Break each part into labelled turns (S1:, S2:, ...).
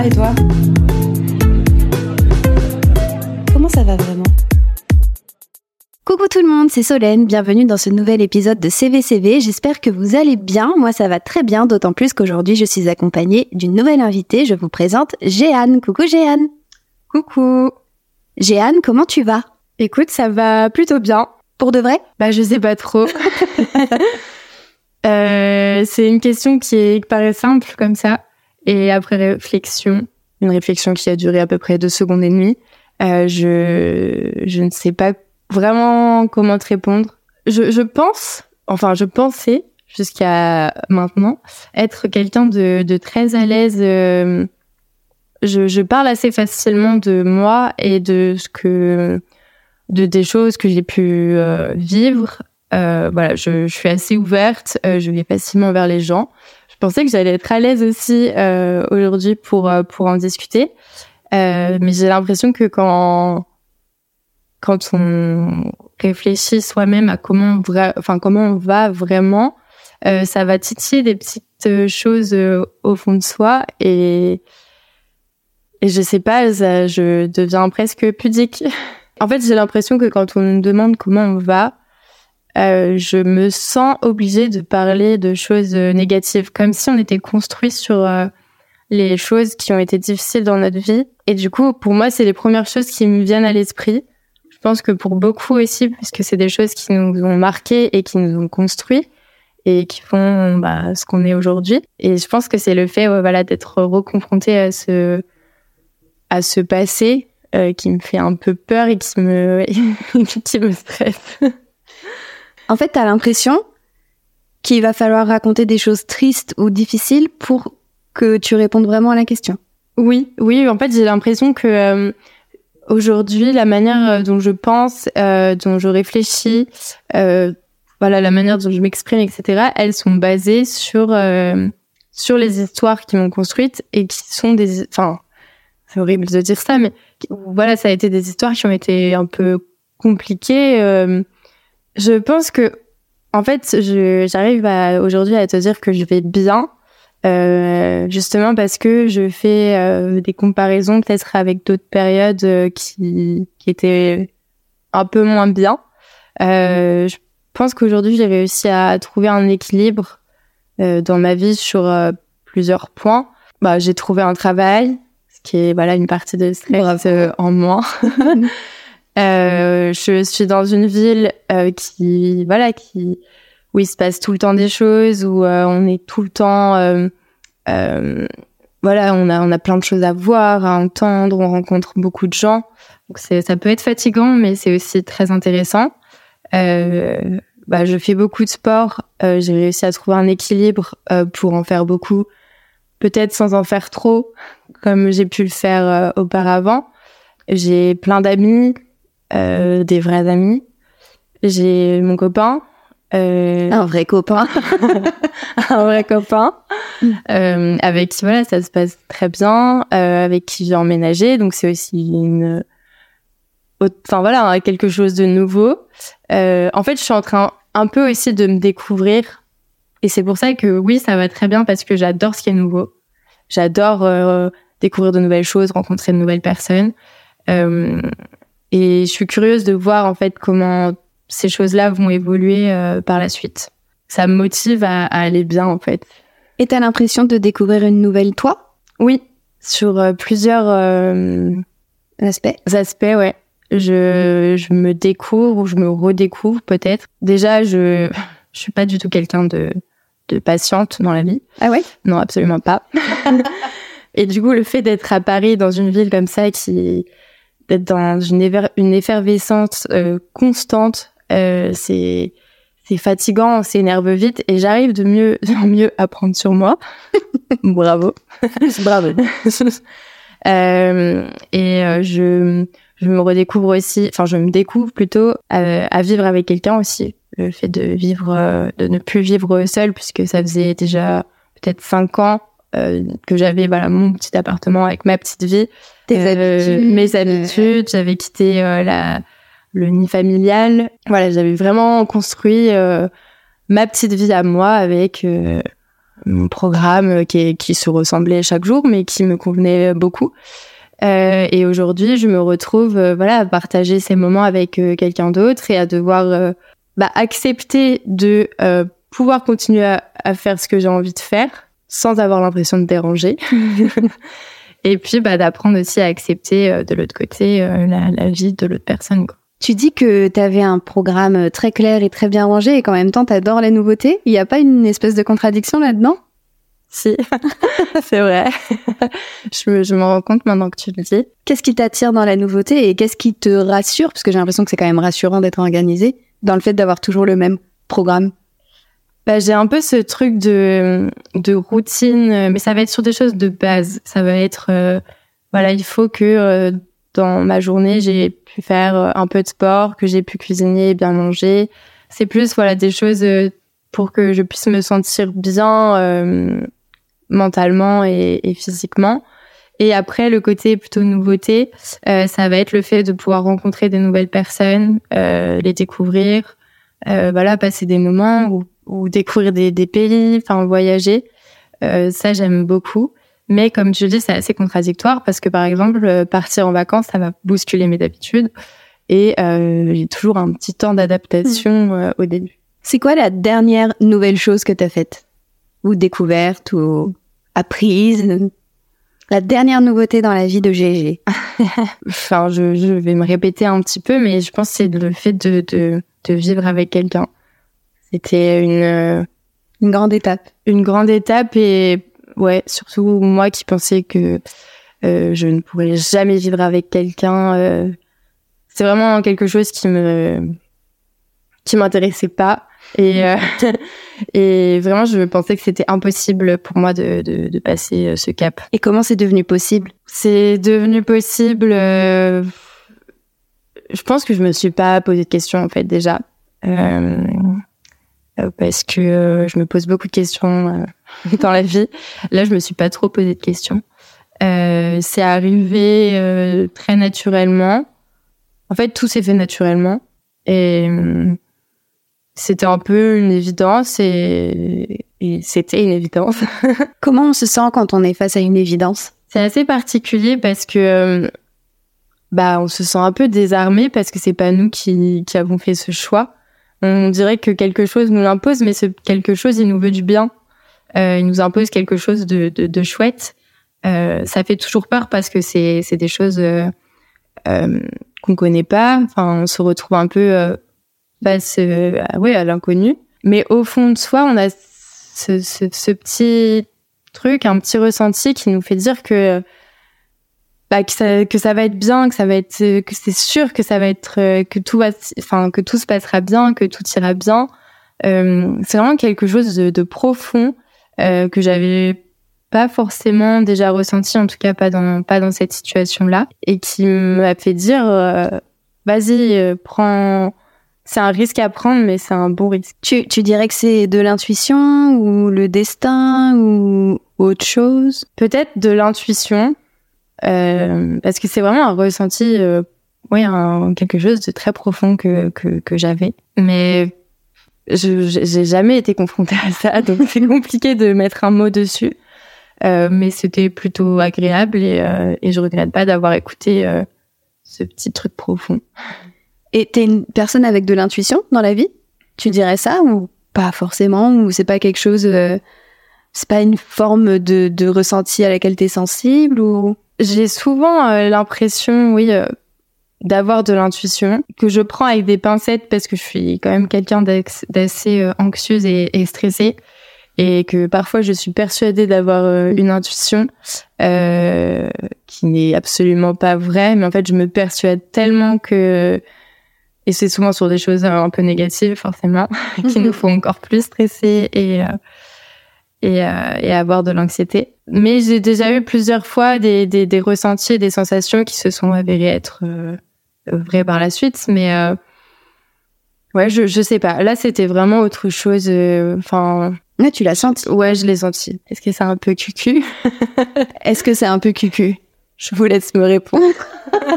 S1: va et toi Comment ça va vraiment
S2: Coucou tout le monde, c'est Solène, bienvenue dans ce nouvel épisode de CVCV, j'espère que vous allez bien, moi ça va très bien, d'autant plus qu'aujourd'hui je suis accompagnée d'une nouvelle invitée, je vous présente Jeanne. Coucou Jeanne.
S3: Coucou.
S2: Jeanne, comment tu vas?
S3: Écoute, ça va plutôt bien.
S2: Pour de vrai?
S3: Bah je sais pas trop. euh, c'est une question qui, est, qui paraît simple comme ça, et après réflexion, une réflexion qui a duré à peu près deux secondes et demie, euh, je, je ne sais pas vraiment comment te répondre. Je, je pense, enfin, je pensais jusqu'à maintenant être quelqu'un de, de très à l'aise. Euh, je, je parle assez facilement de moi et de ce que, de des choses que j'ai pu euh, vivre. Euh, voilà, je, je, suis assez ouverte. Euh, je vais facilement vers les gens. Je pensais que j'allais être à l'aise aussi euh, aujourd'hui pour pour en discuter, mais j'ai l'impression que quand quand on réfléchit soi-même à comment, enfin comment on va vraiment, euh, ça va titiller des petites choses euh, au fond de soi et et je sais pas, je deviens presque pudique. en fait, j'ai l'impression que quand on me demande comment on va, euh, je me sens obligée de parler de choses négatives, comme si on était construit sur euh, les choses qui ont été difficiles dans notre vie. Et du coup, pour moi, c'est les premières choses qui me viennent à l'esprit. Je pense que pour beaucoup aussi, puisque c'est des choses qui nous ont marqués et qui nous ont construits et qui font bah, ce qu'on est aujourd'hui. Et je pense que c'est le fait, voilà, d'être reconfronté à ce à ce passé euh, qui me fait un peu peur et qui me qui me stresse.
S2: En fait, t'as l'impression qu'il va falloir raconter des choses tristes ou difficiles pour que tu répondes vraiment à la question.
S3: Oui, oui. En fait, j'ai l'impression que euh, aujourd'hui, la manière dont je pense, euh, dont je réfléchis, euh, voilà, la manière dont je m'exprime, etc. Elles sont basées sur euh, sur les histoires qui m'ont construite et qui sont des, enfin, c'est horrible de dire ça, mais voilà, ça a été des histoires qui ont été un peu compliquées. Euh, je pense que, en fait, j'arrive aujourd'hui à te dire que je vais bien, euh, justement parce que je fais euh, des comparaisons peut-être avec d'autres périodes euh, qui, qui étaient un peu moins bien. Euh, je pense qu'aujourd'hui, j'ai réussi à trouver un équilibre dans ma vie sur plusieurs points. Bah, j'ai trouvé un travail, ce qui est voilà une partie de stress en moins. Euh, je suis dans une ville euh, qui, voilà, qui où il se passe tout le temps des choses, où euh, on est tout le temps, voilà, on a on a plein de choses à voir, à entendre, on rencontre beaucoup de gens. Donc c'est ça peut être fatigant, mais c'est aussi très intéressant. bah, je fais beaucoup de sport. J'ai réussi à trouver un équilibre pour en faire beaucoup, peut-être sans en faire trop, comme j'ai pu le faire auparavant. J'ai plein d'amis, euh, des vrais amis. J'ai mon copain.
S2: Euh, un vrai copain.
S3: un vrai copain. Euh, avec qui, voilà, ça se passe très bien. Euh, avec qui j'ai emménagé. Donc, c'est aussi une... Enfin, voilà, quelque chose de nouveau. Euh, en fait, je suis en train un peu aussi de me découvrir. Et c'est pour ça que oui, ça va très bien parce que j'adore ce qui est nouveau. J'adore euh, découvrir de nouvelles choses, rencontrer de nouvelles personnes. Euh, et je suis curieuse de voir en fait comment ces choses-là vont évoluer euh, par la suite. Ça me motive à, à, aller bien en fait.
S2: Et t'as l'impression de découvrir une nouvelle toi?
S3: Oui, sur euh, plusieurs euh,
S2: aspects?
S3: Aspects, ouais. Je, je me découvre ou je me redécouvre peut-être. Déjà, je je suis pas du tout quelqu'un de de patiente dans la vie.
S2: Ah ouais?
S3: Non, absolument pas. Et du coup, le fait d'être à Paris dans une ville comme ça qui d'être dans une, une effervescence euh, constante, euh, c'est c'est fatigant, c'est énerve vite et j'arrive de mieux en mieux à prendre sur moi. Bravo.
S2: Bravo.
S3: euh, et euh, je je me redécouvre aussi, enfin je me découvre plutôt à, à vivre avec quelqu'un aussi. Le fait de vivre, euh, de ne plus vivre seul puisque ça faisait déjà peut-être cinq ans euh, que j'avais voilà mon petit appartement avec ma petite vie,
S2: euh,
S3: mes habitudes, j'avais quitté euh, la le nid familial. Voilà, j'avais vraiment construit euh, ma petite vie à moi avec mon programme qui, qui se ressemblait chaque jour, mais qui me convenait beaucoup. Euh, et aujourd'hui, je me retrouve euh, voilà à partager ces moments avec euh, quelqu'un d'autre et à devoir euh, bah, accepter de pouvoir continuer à, à, faire ce que j'ai envie de faire sans avoir l'impression de déranger. et puis bah, d'apprendre aussi à accepter de l'autre côté la, la, vie de l'autre personne. Quoi.
S2: Tu dis que tu avais un programme très clair et très bien rangé et qu'en même temps tu adores les nouveautés. Il n'y a pas une espèce de contradiction là-dedans?
S3: Si, c'est vrai. je, me, je me rends compte maintenant que tu le dis.
S2: Qu'est-ce qui t'attire dans la nouveauté et qu'est-ce qui te rassure? Parce que j'ai l'impression que c'est quand même rassurant d'être organisé dans le fait d'avoir toujours le même programme.
S3: Bah, j'ai un peu ce truc de, de routine, mais ça va être sur des choses de base. Ça va être, euh, voilà, il faut que euh, dans ma journée, j'ai pu faire euh, un peu de sport, que j'ai pu cuisiner, bien manger. C'est plus, voilà, des choses pour que je puisse me sentir bien mentalement et, physiquement. Et après, le côté plutôt nouveauté, euh, ça va être le fait de pouvoir rencontrer des nouvelles personnes, euh, les découvrir, euh, voilà, passer des moments ou, ou découvrir des, des, pays, enfin voyager. Euh, ça, j'aime beaucoup. Mais comme je dis, c'est assez contradictoire parce que par exemple, euh, partir en vacances, ça va bousculer mes habitudes et euh, j'ai toujours un petit temps d'adaptation mmh. au début.
S2: C'est quoi la dernière nouvelle chose que tu as faite? Ou découverte ou apprise? La dernière nouveauté dans la vie de GG
S3: Enfin, je, je, vais me répéter un petit peu, mais je pense que c'est le fait de, de, de vivre avec quelqu'un. C'était une, euh,
S2: une grande étape.
S3: Une grande étape et ouais, surtout moi qui pensais que euh, je ne pourrais jamais vivre avec quelqu'un. Euh, c'est vraiment quelque chose qui me qui m'intéressait pas et, euh, et vraiment, je pensais que c'était impossible pour moi de, de, de, passer euh, ce cap.
S2: Et comment c'est devenu possible?
S3: C'est devenu possible. Euh, je pense que je me suis pas posé de questions en fait déjà, euh, parce que je me pose beaucoup de questions dans la vie. Là, je me suis pas trop posé de questions. c'est arrivé très naturellement. En fait, tout s'est fait naturellement et c'était un peu une évidence et, et c'était une évidence.
S2: Comment on se sent quand on est face à une évidence?
S3: C'est assez particulier parce que euh, bah on se sent un peu désarmé parce que c'est pas nous qui, qui avons fait ce choix. On dirait que quelque chose nous l'impose, mais ce quelque chose il nous veut du bien. Euh, il nous impose quelque chose de, de, de chouette. Euh, ça fait toujours peur parce que c'est c'est des choses euh, euh qu'on connaît pas. Enfin, on se retrouve un peu euh, passe euh, ouais, à l'inconnu. Mais au fond de soi, on a ce, ce, ce, petit truc, un petit ressenti qui nous fait dire que bah, que ça, que ça va être bien, que ça va être, que c'est sûr que ça va être, euh, que tout va, enfin que tout se passera bien, que tout ira bien. Euh, c'est vraiment quelque chose de, de profond euh, que j'avais pas forcément déjà ressenti, en tout cas pas dans pas dans cette situation-là, et qui m'a fait dire, euh, vas-y, euh, prends c'est un risque à prendre, mais c'est un bon risque.
S2: Tu, tu dirais que c'est de l'intuition ou le destin ou autre chose?
S3: Peut-être de l'intuition, euh, parce que c'est vraiment un ressenti, euh, oui, un, quelque chose de très profond que, que, que j'avais. Mais je j'ai jamais été confrontée à ça, donc c'est compliqué de mettre un mot dessus. Euh, mais c'était plutôt agréable et, euh, et je regrette pas d'avoir écouté euh, ce petit truc profond.
S2: Et t'es une personne avec de l'intuition dans la vie? Tu dirais ça ou pas forcément? Ou c'est pas quelque chose... C'est pas une forme de, de ressenti à laquelle t'es sensible ou?
S3: J'ai souvent euh, l'impression, oui, euh, d'avoir de l'intuition que je prends avec des pincettes parce que je suis quand même quelqu'un d'assez euh, anxieuse et, et, stressée et que parfois je suis persuadée d'avoir une intuition qui n'est absolument pas vraie, mais en fait je me persuade tellement que et c'est souvent sur des choses un peu négatives, forcément, qui nous font encore plus stresser et, euh, et, euh, et, avoir de l'anxiété. Mais j'ai déjà eu plusieurs fois des, des, des, ressentis, des sensations qui se sont avérées être euh, vraies par la suite. Mais euh, ouais, je, je sais pas. Là, c'était vraiment autre chose. Enfin.
S2: Mais tu l'as senti
S3: Ouais, je l'ai senti. Est-ce que c'est un peu cucu?
S2: Est-ce que c'est un peu cucu?
S3: Je vous laisse me répondre.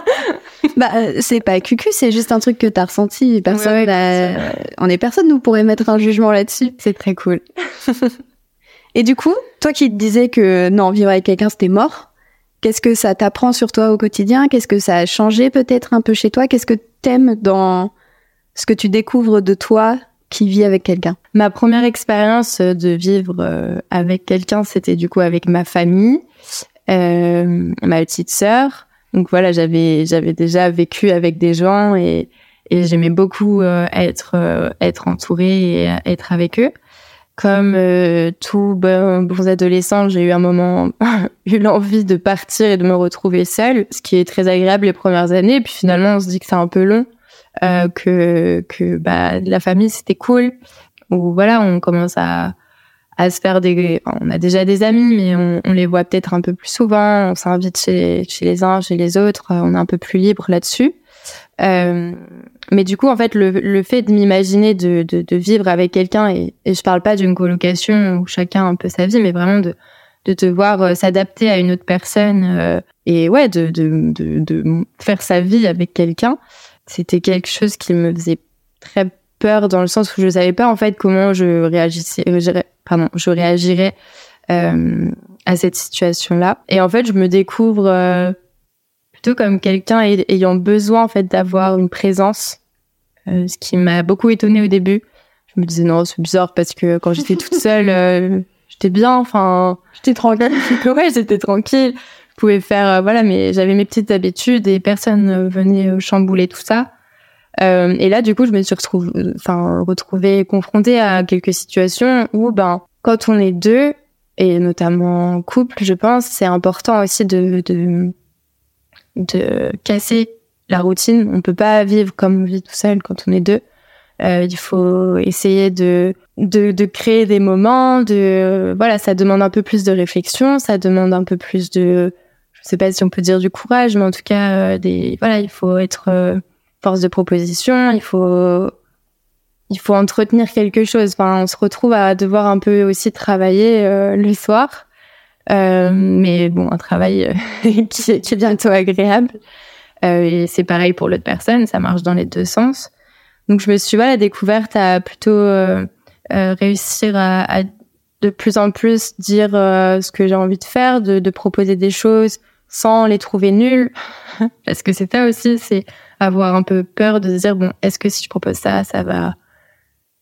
S2: bah, euh, c'est pas cucu, c'est juste un truc que t'as ressenti. Personne, ouais, ouais, on est personne, nous pourrait mettre un jugement là-dessus.
S3: C'est très cool.
S2: Et du coup, toi qui te disais que non, vivre avec quelqu'un c'était mort, qu'est-ce que ça t'apprend sur toi au quotidien? Qu'est-ce que ça a changé peut-être un peu chez toi? Qu'est-ce que t'aimes dans ce que tu découvres de toi qui vit avec quelqu'un?
S3: Ma première expérience de vivre euh, avec quelqu'un, c'était du coup avec ma famille, euh, ma petite sœur. Donc voilà, j'avais j'avais déjà vécu avec des gens et et j'aimais beaucoup euh, être euh, être entourée et être avec eux. Comme euh, tout bon, bons adolescents, j'ai eu un moment eu l'envie de partir et de me retrouver seule, ce qui est très agréable les premières années. Et puis finalement, on se dit que c'est un peu long, euh, que que bah la famille c'était cool. Ou voilà, on commence à à se faire des on a déjà des amis mais on, on les voit peut-être un peu plus souvent on s'invite chez chez les uns chez les autres on est un peu plus libre là-dessus euh, mais du coup, en fait, le, le fait de m'imaginer de, de, de, vivre avec quelqu'un, et, et je parle pas d'une colocation où chacun a un peu sa vie, mais vraiment de, de te voir euh, s'adapter à une autre personne euh, et ouais, de, de, de, de, faire sa vie avec quelqu'un, c'était quelque chose qui me faisait très peur dans le sens où je savais pas en fait comment je réagissais, euh, pardon, je réagirais euh, à cette situation-là. Et en fait, je me découvre plutôt comme quelqu'un ayant besoin en fait d'avoir une présence, euh, ce qui m'a beaucoup étonnée au début. Je me disais non, c'est bizarre parce que quand j'étais toute seule, euh, j'étais bien, enfin,
S2: j'étais tranquille.
S3: ouais, j'étais tranquille. Je pouvais faire euh, voilà, mais j'avais mes petites habitudes et personne euh, venait chambouler tout ça. et là, du coup, je me suis retrouvée, enfin, retrouvée confrontée à quelques situations où, ben, quand on est deux, et notamment en couple, je pense, c'est important aussi de, de de casser la routine. On peut pas vivre comme on vit tout seul quand on est deux. Euh, il faut essayer de, de, de créer des moments. De voilà, ça demande un peu plus de réflexion, ça demande un peu plus de, je sais pas si on peut dire du courage, mais en tout cas euh, des voilà, il faut être euh, force de proposition. Il faut il faut entretenir quelque chose. Enfin, on se retrouve à devoir un peu aussi travailler euh, le soir. Euh, mais bon, un travail euh, qui, est, qui, est bientôt agréable. Euh, et c'est pareil pour l'autre personne, ça marche dans les deux sens. Donc je me suis voilà découverte à plutôt euh, euh réussir à, à, de plus en plus dire ce que j'ai envie de faire, de, de, proposer des choses sans les trouver nulles, parce que c'est ça aussi, c'est avoir un peu peur de se dire bon, est-ce que si je propose ça, ça va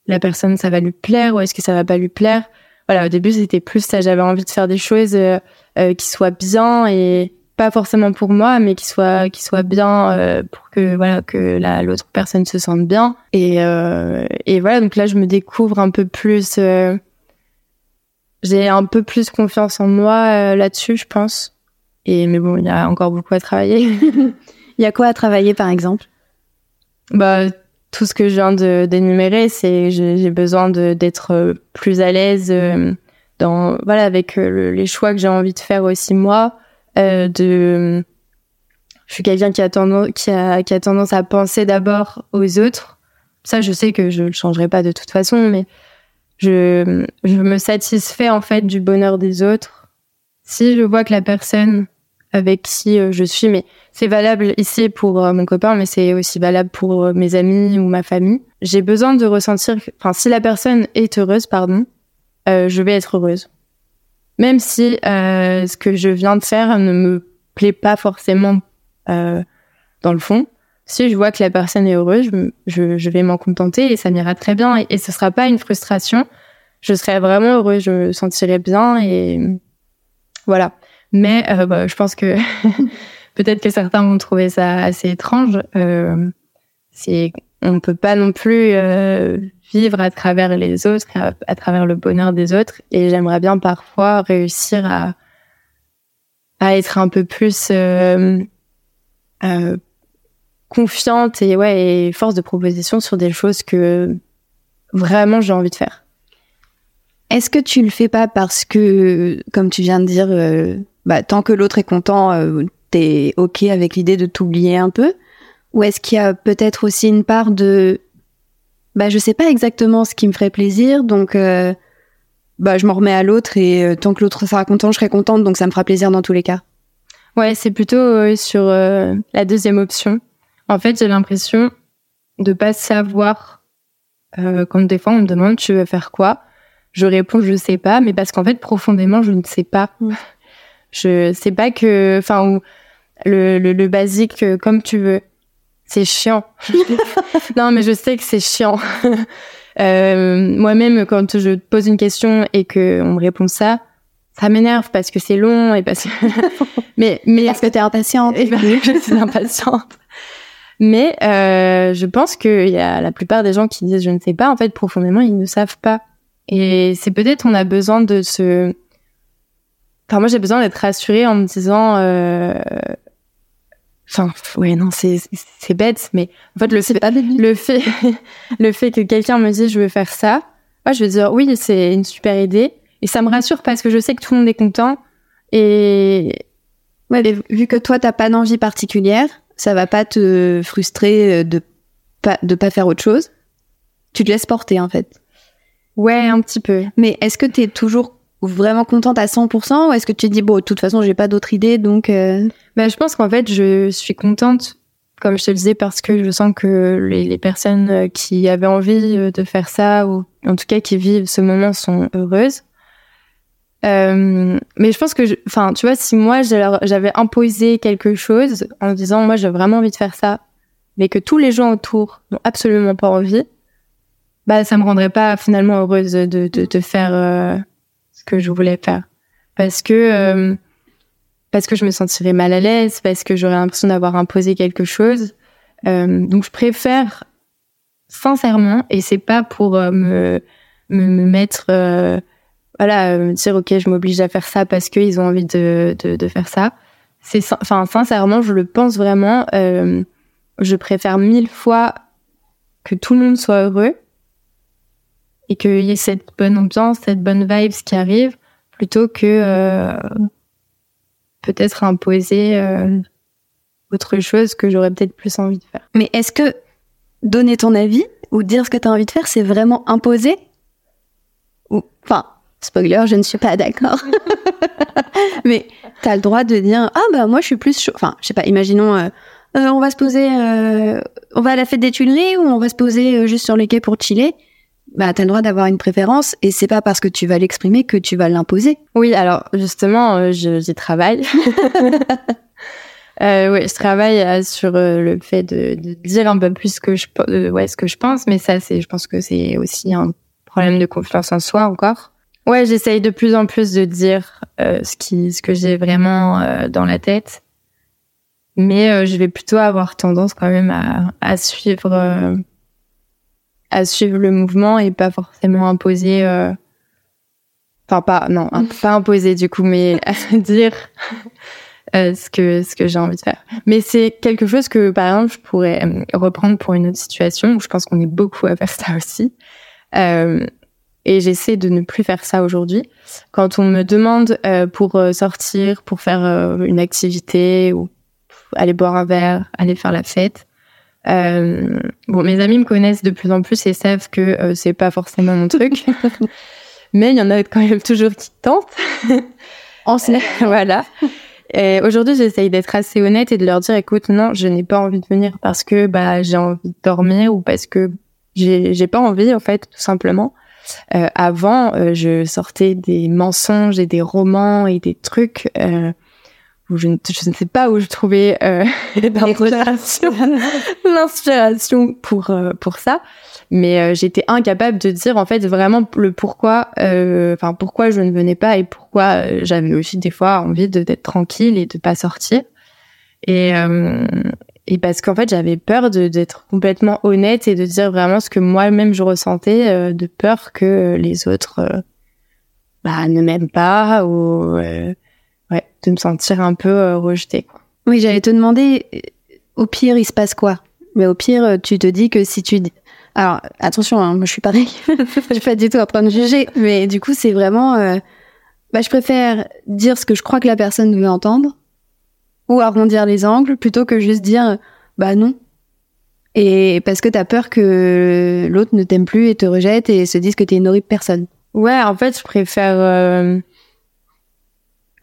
S3: la personne, ça va lui plaire ou est-ce que ça va pas lui plaire? Voilà, au début, c'était plus ça. J'avais envie de faire des choses euh, euh, qui soient bien et pas forcément pour moi, mais qui soient qui soient bien euh, pour que voilà que la l'autre personne se sente bien. Et et voilà, donc là, je me découvre un peu plus. J'ai un peu plus confiance en moi là-dessus, je pense. Et mais bon, il y a encore beaucoup à travailler.
S2: Il y a quoi à travailler, par exemple?
S3: Bah tout ce que je viens d'énumérer, c'est j'ai besoin d'être euh, plus à l'aise euh, dans voilà avec euh, les choix que j'ai envie de faire aussi moi. Euh, de, je suis quelqu'un qui a tendance qui a qui a tendance à penser d'abord aux autres. Ça, je sais que je le changerai pas de toute façon, mais je je me satisfais en fait du bonheur des autres. Si je vois que la personne avec qui je suis, mais c'est valable ici pour euh, mon copain, mais c'est aussi valable pour euh, mes amis ou ma famille. J'ai besoin de ressentir, enfin, si la personne est heureuse, pardon, euh, je vais être heureuse. Même si euh, ce que je viens de faire ne me plaît pas forcément euh, dans le fond, si je vois que la personne est heureuse, je, je, je vais m'en contenter et ça m'ira très bien et, et ce sera pas une frustration. Je serai vraiment heureuse, je me sentirai bien et voilà. Mais euh, bah, je pense que Peut-être que certains vont trouver ça assez étrange. Euh, c'est on ne peut pas non plus euh, vivre à travers les autres, à, travers le bonheur des autres. Et j'aimerais bien parfois réussir à, à être un peu plus euh, euh, confiante et ouais et force de proposition sur des choses que vraiment j'ai envie de faire.
S2: Est-ce que tu le fais pas parce que, comme tu viens de dire, euh, bah, tant que l'autre est content, euh, t'es ok avec l'idée de t'oublier un peu Ou est-ce qu'il y a peut-être aussi une part de bah je sais pas exactement ce qui me ferait plaisir, donc euh, bah je m'en remets à l'autre et euh, tant que l'autre sera content, je serai contente, donc ça me fera plaisir dans tous les cas.
S3: Ouais, c'est plutôt euh, sur euh, la deuxième option. En fait, j'ai l'impression de pas savoir euh, quand des fois on me demande tu veux faire quoi, je réponds je sais pas, mais parce qu'en fait profondément je ne sais pas.
S2: Mm.
S3: Je sais pas que, enfin, le, le, le basique euh, comme tu veux. C'est chiant. non, mais je sais que c'est chiant. Euh, Moi-même, quand je pose une question et que on me répond ça, ça m'énerve parce que c'est long et parce que. mais mais
S2: Parce que t'es impatiente.
S3: et ben, je suis impatiente. Mais euh, je pense qu'il y a la plupart des gens qui disent je ne sais pas, en fait, profondément, ils ne savent pas. Et c'est peut-être on a besoin de se... Enfin, moi, j'ai besoin d'être rassurée en me disant... Euh... Enfin, ouais, non, c'est c'est bête, mais en fait, le fait, le fait, le fait que quelqu'un me dise je veux faire ça, moi, je vais dire oui, c'est une super idée. Et ça me rassure parce que je sais que tout le monde est content. Et
S2: Ouais, mais vu que toi t'as pas d'envie particulière, ça va pas te frustrer euh, de pas de pas faire autre chose. Tu te laisses porter en fait.
S3: ouais, un petit peu.
S2: Mais est-ce que t'es toujours vraiment contente à 100% ou est-ce que tu te dis bon de toute façon j'ai pas d'autre idée donc euh,
S3: Bah, je pense qu'en fait, je suis contente, comme je te le disais, parce que je sens que les, personnes euh, qui avaient envie euh, de faire ça, ou en tout cas qui vivent ce moment, sont heureuses. Euh, mais je pense que, enfin, tu vois, si moi j'avais imposé quelque chose en disant, moi j'ai vraiment envie de faire ça, mais que tous les gens autour n'ont absolument pas envie, bah ça me rendrait pas finalement heureuse de de, de faire euh, ce que je voulais faire, parce que euh, parce que je me sentirais mal à l'aise, parce que j'aurais l'impression d'avoir imposé quelque chose. Euh, donc je préfère sincèrement, et c'est pas pour euh, me, me me mettre euh, voilà euh, me dire ok je m'oblige à faire ça parce qu'ils ont envie de, de de faire ça. C'est enfin sincèrement je le pense vraiment. je préfère mille fois que tout le monde soit heureux et qu'il y ait cette bonne ambiance, cette bonne vibes qui arrive, plutôt que euh, peut-être imposer euh, autre chose que j'aurais peut-être plus envie de faire.
S2: mais est-ce que donner ton avis ou dire ce que t'as envie de faire c'est vraiment imposé ou enfin spoiler je ne suis pas d'accord. Mais t'as le droit de dire ah bah moi je suis plus chaud. Enfin je sais pas imaginons euh, euh, on va se poser euh, on va à la fête des Tuileries ou on va se poser euh, juste sur les quais pour chiller bah t'as le droit d'avoir une préférence et c'est pas parce que tu vas l'exprimer que tu vas l'imposer
S3: Oui, alors justement, euh, j'y travaille. euh, ouais, je travaille euh, sur euh, le fait de, de dire un peu plus ce que je, ouais, ce que je pense, mais ça, c'est, je pense que c'est aussi un problème de confiance en soi encore. Ouais, j'essaye de plus en plus de dire ce qui, ce que j'ai vraiment dans la tête, mais je vais plutôt avoir tendance quand même à, à suivre, à suivre le mouvement et pas forcément imposer. euh, enfin pas non un- pas imposer du coup mais à dire euh, ce que ce que j'ai envie de faire mais c'est quelque chose que par exemple je pourrais euh, reprendre pour une autre situation où je pense qu'on est beaucoup à faire ça aussi Euh, et j'essaie de ne plus faire ça aujourd'hui quand on me demande euh, pour sortir pour faire une activité ou aller boire un verre aller faire la fête euh, bon mes amis me connaissent de plus en plus et savent que euh, c'est pas forcément mon truc mais il y en a quand même toujours qui tentent.
S2: en
S3: voilà. Et aujourd'hui, j'essaye d'être assez honnête et de leur dire, écoute, non, je n'ai pas envie de venir parce que bah j'ai envie de dormir ou parce que j'ai j'ai pas envie en fait, tout simplement. Euh, avant, euh, je sortais des mensonges et des romans et des trucs euh, où je ne, je ne sais pas où je trouvais euh, l'inspiration pour euh, pour ça. Mais euh, j'étais incapable de dire en fait vraiment le pourquoi euh, enfin pourquoi je ne venais pas et pourquoi euh, j'avais aussi des fois envie de d'être tranquille et de pas sortir. Et euh, et parce qu'en fait j'avais peur de d'être complètement honnête et de dire vraiment ce que moi-même je ressentais euh, de peur que les autres bah ne m'aiment pas ou euh, de me sentir un peu euh, rejetée quoi.
S2: Oui, j'allais te demander, au pire, il se passe quoi? Mais au pire, euh, tu te dis que si tu... Alors, attention, hein, moi je suis pareil, je suis pas du tout en train de juger, mais du coup, c'est vraiment... euh, bah, je préfère dire ce que je crois que la personne veut entendre, ou arrondir les angles, plutôt que juste dire, bah non. Et parce que t'as peur que l'autre ne t'aime plus et te rejette et se dise que t'es une horrible personne.
S3: Ouais, en fait, je préfère. euh,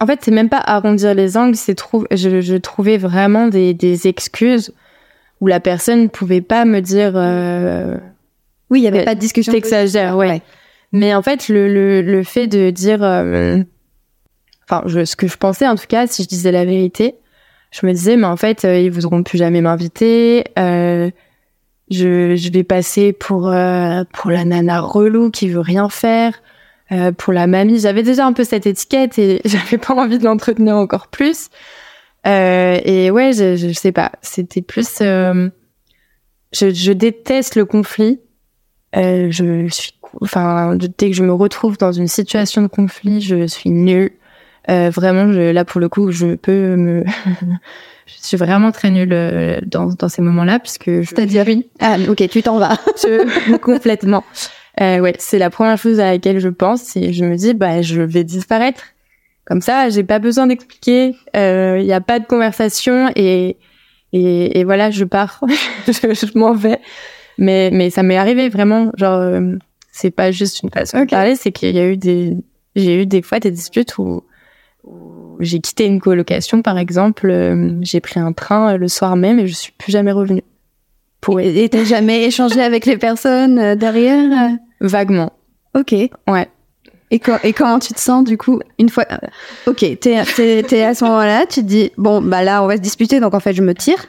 S3: En fait, c'est même pas arrondir les angles, c'est trou... je, je trouvais vraiment des, des excuses où la personne pouvait pas me dire. Euh...
S2: Oui, il y avait pas de discussion.
S3: T'exagères, ouais.
S2: Ouais.
S3: Mais en fait, le, le, le fait de dire, euh, enfin, je, ce que je pensais en tout cas, si je disais la vérité, je me disais, mais en fait, euh, ils voudront plus jamais m'inviter. Euh, je, je vais passer pour euh, pour la nana relou qui veut rien faire, euh, pour la mamie. J'avais déjà un peu cette étiquette et j'avais pas envie de l'entretenir encore plus. Euh, et ouais, je, je sais pas. C'était plus. euh, je, je déteste le conflit. Euh, je suis, enfin, dès que je me retrouve dans une situation de conflit, je suis nulle. Euh, vraiment, je, là pour le coup, je peux me. je suis vraiment très nulle dans, dans ces moments-là, puisque je.
S2: C'est-à-dire
S3: fuis.
S2: Ah, ok, tu t'en vas.
S3: Je, complètement. Euh, ouais, c'est la première chose à laquelle je pense et je me dis, bah, je vais disparaître. Comme ça, j'ai pas besoin d'expliquer. Il n'y a pas de conversation et et, et voilà, je pars. je je m'en vais. Mais mais ça m'est arrivé vraiment. Genre, euh, c'est pas juste une façon de parler, c'est qu'il y a eu des, j'ai eu des fois des disputes où, où j'ai quitté une colocation, par exemple. euh, j'ai pris un train euh, le soir même et je suis plus jamais revenue. Pour
S2: Et t'as jamais échangé avec les personnes euh, derrière
S3: vaguement.
S2: Ok.
S3: Ouais.
S2: Et, co- et comment tu te sens du coup une fois euh, Ok, t'es t'es t'es à ce moment-là, tu te dis bon bah là on va se disputer donc en fait je me tire.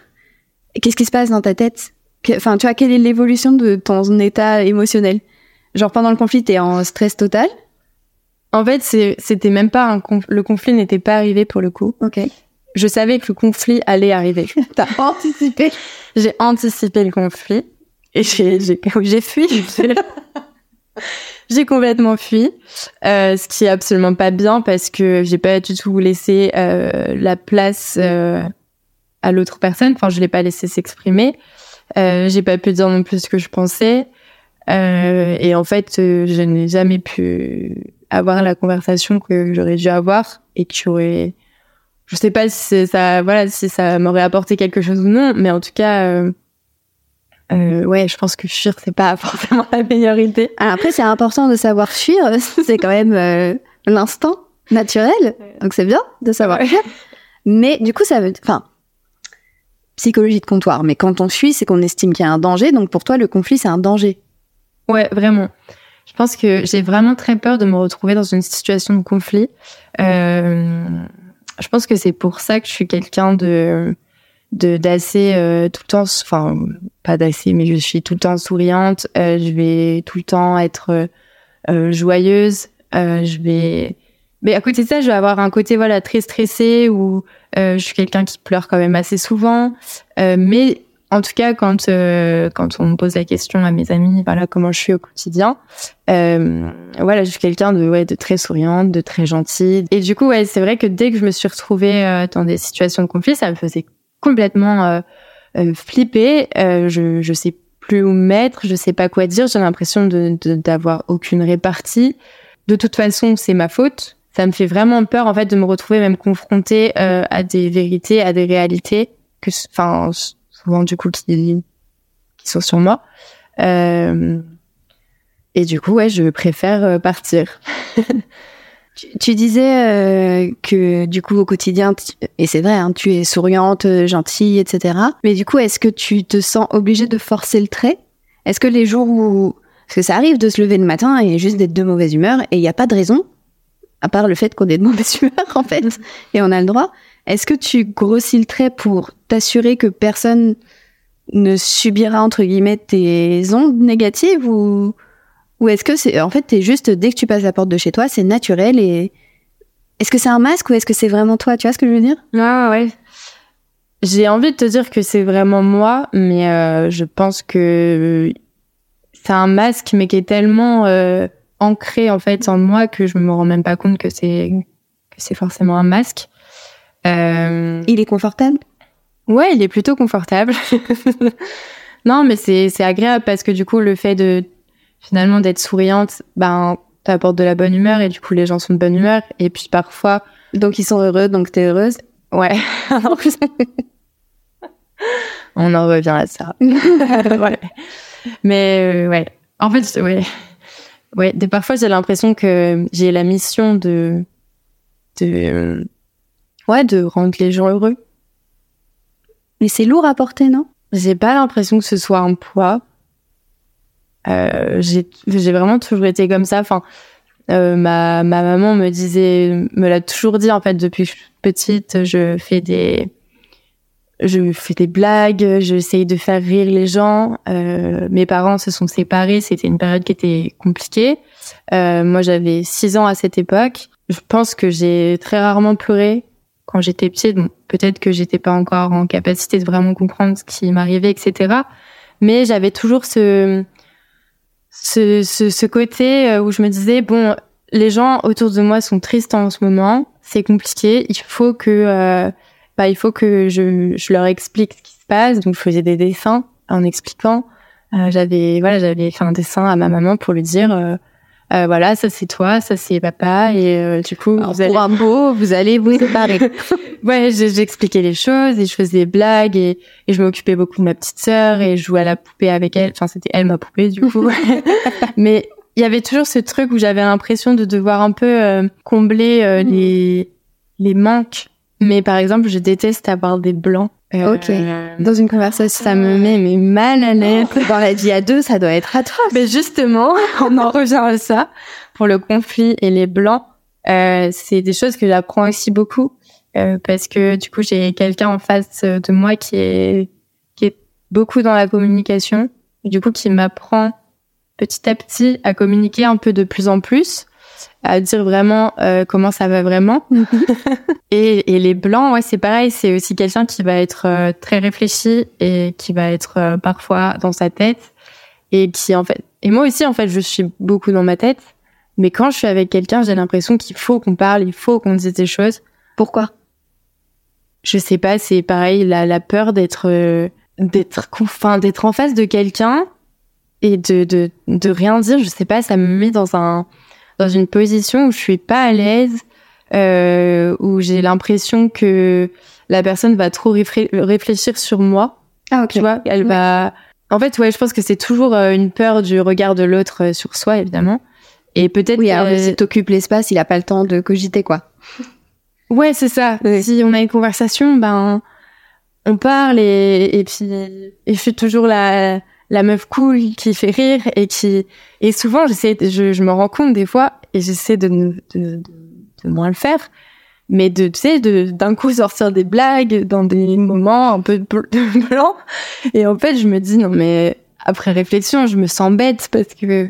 S2: Qu'est-ce qui se passe dans ta tête? Enfin tu vois quelle est l'évolution de ton état émotionnel? Genre pendant le conflit t'es en stress total?
S3: En fait, c'était même pas un conf- le conflit n'était pas arrivé pour le coup.
S2: Ok.
S3: Je savais que le conflit allait arriver.
S2: T'as anticipé?
S3: j'ai anticipé le conflit et j'ai j'ai j'ai fui. J'ai- complètement fui, euh, ce qui est absolument pas bien parce que j'ai pas du tout laissé euh, la place euh, à l'autre personne. Enfin, je l'ai pas laissé s'exprimer. Euh, j'ai pas pu dire non plus ce que je pensais. Euh, et en fait, euh, je n'ai jamais pu avoir la conversation que j'aurais dû avoir et qui aurait je sais pas si ça voilà si ça m'aurait apporté quelque chose ou non mais en tout cas euh, euh, ouais je pense que fuir c'est pas forcément la meilleure idée
S2: Alors après c'est important de savoir fuir, c'est quand même euh, l'instinct naturel, donc c'est bien de savoir fuir. Mais du coup ça veut, enfin psychologie de comptoir. Mais quand on fuit, c'est qu'on estime qu'il y a un danger. Donc pour toi le conflit c'est un danger.
S3: ouais vraiment je pense que j'ai vraiment très peur de me retrouver dans une situation de conflit euh, je pense que c'est pour ça que je suis quelqu'un de de d'assez euh, tout le temps enfin pas d'assez mais je suis tout le temps souriante euh, je vais tout le temps être euh, euh, joyeuse euh, je vais mais à côté de ça je vais avoir un côté voilà très stressé où euh, je suis quelqu'un qui pleure quand même assez souvent mais en tout cas quand quand on me pose la question à mes amis voilà comment je suis au quotidien voilà je suis quelqu'un de ouais de très souriante de très gentille. Et du coup ouais c'est vrai que dès que je me suis retrouvée dans des situations de conflit ça me faisait complètement euh, euh, flipper euh, je je sais plus où me mettre je sais pas quoi dire. J'ai l'impression de d'avoir aucune répartie. De toute façon c'est ma faute. Ça me fait vraiment peur en fait de me retrouver même confrontée à des vérités à des réalités que enfin souvent du coup qui qui sont sur moi. Euh, et du coup ouais je préfère partir
S2: Tu, tu disais euh, que du coup au quotidien, tu- et c'est vrai, hein, tu es souriante, euh, gentille, etc. Mais du coup, est-ce que tu te sens obligée de forcer le trait? Est-ce que les jours où... Parce que ça arrive de se lever le matin et juste d'être de mauvaise humeur, et il n'y a pas de raison, à part le fait qu'on est de mauvaise humeur en fait, et on a le droit. Est-ce que tu grossis le trait pour t'assurer que personne ne subira entre guillemets tes ondes négatives ou ou est-ce que c'est en fait t'es juste dès que tu passes la porte de chez toi c'est naturel et est-ce que c'est un masque ou est-ce que c'est vraiment toi? Tu vois ce que je veux dire?
S3: Ah ouais. J'ai envie de te dire que c'est vraiment moi, mais euh, je pense que c'est un masque, mais qui est tellement euh, ancré en fait en moi que je me rends même pas compte que c'est que c'est forcément un masque. Euh,
S2: il est confortable?
S3: Ouais, il est plutôt confortable. non, mais c'est c'est agréable parce que du coup le fait de finalement d'être souriante, ben t'apportes de la bonne humeur et du coup les gens sont de bonne humeur et puis parfois
S2: donc ils sont heureux donc t'es heureuse
S3: ouais. On en revient à ça. ouais. Mais euh, ouais, en fait ouais. Ouais, parfois j'ai l'impression que j'ai la mission de de ouais, de rendre les gens heureux.
S2: mais c'est lourd à porter non?
S3: J'ai pas l'impression que ce soit un poids. Euh, j'ai vraiment toujours été comme ça. Enfin, euh, ma ma maman me disait, me l'a toujours dit en fait depuis que je suis petite. Je fais des je fais des blagues, j'essaye de faire rire les gens. Euh, mes parents se sont séparés, c'était une période qui était compliquée. Euh, moi, j'avais 6 ans à cette époque. Je pense que j'ai très rarement pleuré quand j'étais petite. Bon, peut-être que j'étais pas encore en capacité de vraiment comprendre ce qui m'arrivait, etc. Mais j'avais toujours ce, ce, ce, ce côté euh, où je me disais, bon, les gens autour de moi sont tristes en ce moment, c'est compliqué, il faut que... Euh, bah, il faut que je, je leur explique ce qui se passe. Donc, je faisais des dessins en expliquant. Euh, j'avais, voilà, j'avais fait un dessin à ma maman pour lui dire, euh, voilà, ça c'est toi, ça c'est papa, et euh, du coup,
S2: Alors,
S3: vous allez...
S2: pour un mot, vous allez vous séparer.
S3: ouais, j'expliquais les choses et je faisais des blagues et, et je m'occupais beaucoup de ma petite sœur et je jouais à la poupée avec elle. Enfin, c'était elle ma poupée du coup. Mais il y avait toujours ce truc où j'avais l'impression de devoir un peu euh, combler euh, les les manques. Mais par exemple, je déteste avoir des blancs. Euh,
S2: Ok. Dans une conversation,
S3: Ça me met mais mal à l'aise.
S2: Dans la vie à deux, ça doit être atroce.
S3: Mais justement, on en revient à ça. Pour le conflit et les blancs, euh, c'est des choses que j'apprends aussi beaucoup euh, parce que du coup j'ai quelqu'un en face de moi qui est qui est beaucoup dans la communication, et du coup qui m'apprend petit à petit à communiquer un peu de plus en plus, à dire vraiment euh, comment ça va vraiment. Et, et les blancs, ouais, c'est pareil. C'est aussi quelqu'un qui va être euh, très réfléchi et qui va être euh, parfois dans sa tête et qui en fait. Et moi aussi, en fait, je suis beaucoup dans ma tête. Mais quand je suis avec quelqu'un, j'ai l'impression qu'il faut qu'on parle, il faut qu'on dise des choses.
S2: Pourquoi?
S3: Je sais pas, c'est pareil, la, la peur d'être, euh, d'être, enfin, d'être en face de quelqu'un et de, de, de rien dire. Je sais pas, ça me met dans un, dans une position où je suis pas à l'aise, euh, où j'ai l'impression que la personne va trop réfléchir sur moi.
S2: Ah ok.
S3: Tu vois, elle
S2: Ouais.
S3: va. En fait, ouais, je pense que c'est toujours euh, une peur du regard de l'autre euh, sur soi, évidemment. Et peut-être.
S2: Oui, alors s'il t'occupe l'espace, il a pas le temps de cogiter quoi.
S3: Ouais, c'est ça.
S2: Oui.
S3: Si on a une conversation, ben on parle et, et puis et je suis toujours la la meuf cool qui fait rire et qui et souvent j'essaie je, je me rends compte des fois et j'essaie de, de, de de moins le faire mais de tu sais de d'un coup sortir des blagues dans des moments un peu bl- blancs et en fait je me dis non mais après réflexion je me sens bête parce que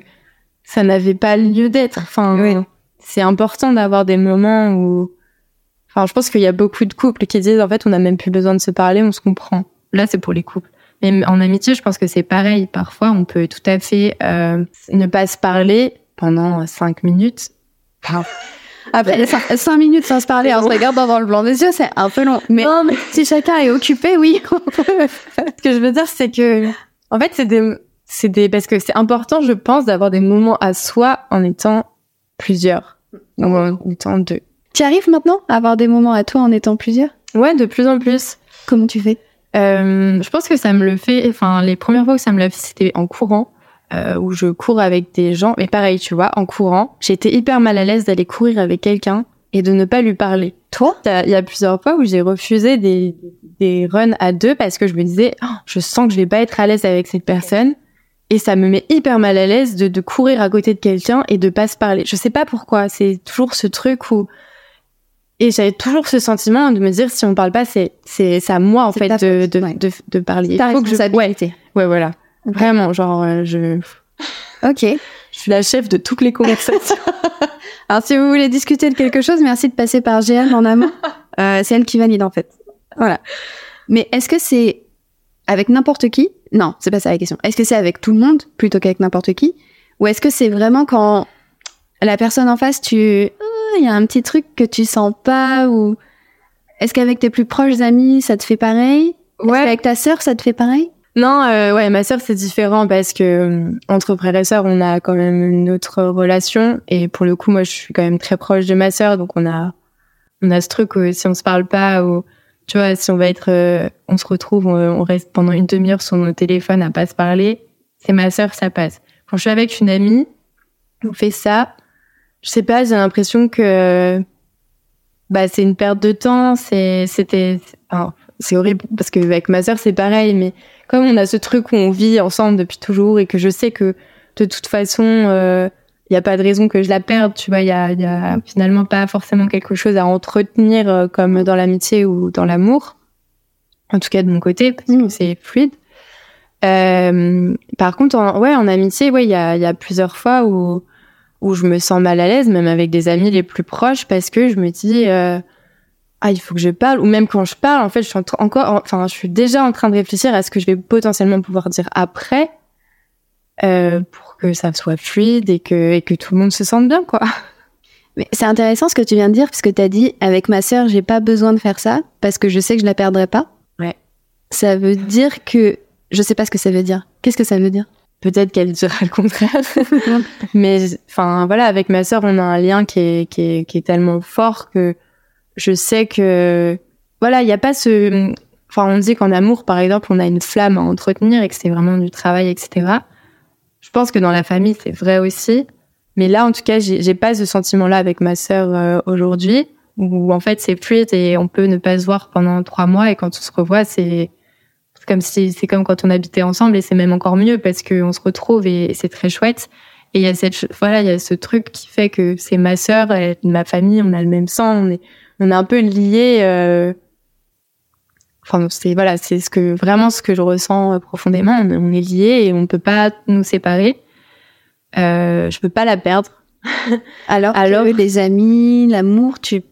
S3: ça n'avait pas lieu d'être enfin
S2: Oui.
S3: c'est important d'avoir des moments où Enfin, je pense qu'il y a beaucoup de couples qui disent en fait on n'a même plus besoin de se parler, on se comprend. Là, c'est pour les couples. Mais en amitié, je pense que c'est pareil. Parfois, on peut tout à fait euh, ne pas se parler pendant cinq minutes. Enfin,
S2: Après, cin- cinq minutes sans se parler, en se regardant dans le blanc des yeux, c'est un peu long. Mais
S3: non, mais
S2: si chacun est occupé, oui.
S3: ce que je veux dire, c'est que en fait, c'est des, c'est des, parce que c'est important, je pense, d'avoir des moments à soi en étant plusieurs, ou en étant deux.
S2: tu arrives maintenant à avoir des moments à toi en étant plusieurs?
S3: Ouais, de plus en plus.
S2: Comment tu fais?
S3: Euh, je pense que ça me le fait. Enfin, les premières fois que ça me l'a fait, c'était en courant, euh, où je cours avec des gens. Mais pareil, tu vois, en courant, j'étais hyper mal à l'aise d'aller courir avec quelqu'un et de ne pas lui parler.
S2: Toi?
S3: Il y a- plusieurs fois où j'ai refusé des, des runs à deux parce que je me disais, Oh, je sens que je vais pas être à l'aise avec cette personne. Et ça me met hyper mal à l'aise de, de courir à côté de quelqu'un et de pas se parler. Je sais pas pourquoi. C'est toujours ce truc où et j'avais toujours ce sentiment de me dire si on parle pas, c'est c'est à moi en fait de de,
S2: ouais.
S3: de de parler.
S2: Ta
S3: Il faut que je ouais ouais voilà vraiment genre euh, je
S2: Ok.
S3: je suis la chef de toutes les conversations.
S2: Alors, si vous voulez discuter de quelque chose, merci de passer par GM en amont. Euh, c'est elle qui valide, en fait. Voilà. Mais est-ce que c'est avec n'importe qui? Non, c'est pas ça la question. Est-ce que c'est avec tout le monde plutôt qu'avec n'importe qui? Ou est-ce que c'est vraiment quand la personne en face, tu... Il y a un petit truc que tu sens pas ou... Est-ce qu'avec tes plus proches amis, ça te fait pareil?
S3: Ouais.
S2: qu'avec ta sœur, ça te fait pareil?
S3: Non, euh, ouais, ma sœur c'est différent parce que euh, entre frères et sœurs, on a quand même une autre relation et pour le coup, moi je suis quand même très proche de ma sœur, donc on a on a ce truc où si on se parle pas ou tu vois, si on va être euh, on se retrouve, on, on reste pendant une demi-heure sur nos téléphones à pas se parler, c'est ma sœur, ça passe. Quand je suis avec une amie, on fait ça. Je sais pas, j'ai l'impression que bah c'est une perte de temps, c'est c'était c'est horrible parce que avec ma sœur c'est pareil mais comme on a ce truc où on vit ensemble depuis toujours et que je sais que de toute façon, il n'y a pas de raison que je la perde. Tu vois, il y a, y a, finalement pas forcément quelque chose à entretenir comme dans l'amitié ou dans l'amour. En tout cas de mon côté, parce que c'est fluide. Euh, par contre, en, ouais, en amitié, ouais, il y a, y a plusieurs fois où où je me sens mal à l'aise, même avec des amis les plus proches, parce que je me dis euh, ah il faut que je parle, ou même quand je parle, en fait, je suis encore, enfin, je suis déjà en train de réfléchir à ce que je vais potentiellement pouvoir dire après, euh, pour que ça soit fluide et que et que tout le monde se sente bien, quoi.
S2: Mais c'est intéressant ce que tu viens de dire, puisque tu as dit avec ma sœur, j'ai pas besoin de faire ça parce que je sais que je la perdrai pas.
S3: Ouais.
S2: Ça veut dire que je sais pas ce que ça veut dire. Qu'est-ce que ça veut dire?
S3: Peut-être qu'elle dira le contraire. Mais enfin voilà, avec ma sœur, on a un lien qui est, qui est, qui est tellement fort que je sais que voilà, il n'y a pas ce. Enfin, on dit qu'en amour, par exemple, on a une flamme à entretenir et que c'est vraiment du travail, etc. Je pense que dans la famille, c'est vrai aussi. Mais là, en tout cas, j'ai pas ce sentiment-là avec ma sœur euh, aujourd'hui, où en fait c'est fluide et on peut ne pas se voir pendant trois mois et quand on se revoit, c'est comme si c'est comme quand on habitait ensemble et c'est même encore mieux parce qu'on se retrouve et, c'est très chouette. Et il y a cette voilà, il y a ce truc qui fait que c'est ma sœur, ma famille, on a le même sang, on est on est un peu liés. Euh... Enfin, c'est voilà, c'est ce que vraiment ce que je ressens euh, profondément. On, est liés et on peut pas nous séparer. Euh, je peux pas la perdre.
S2: alors, alors les amis, l'amour, tu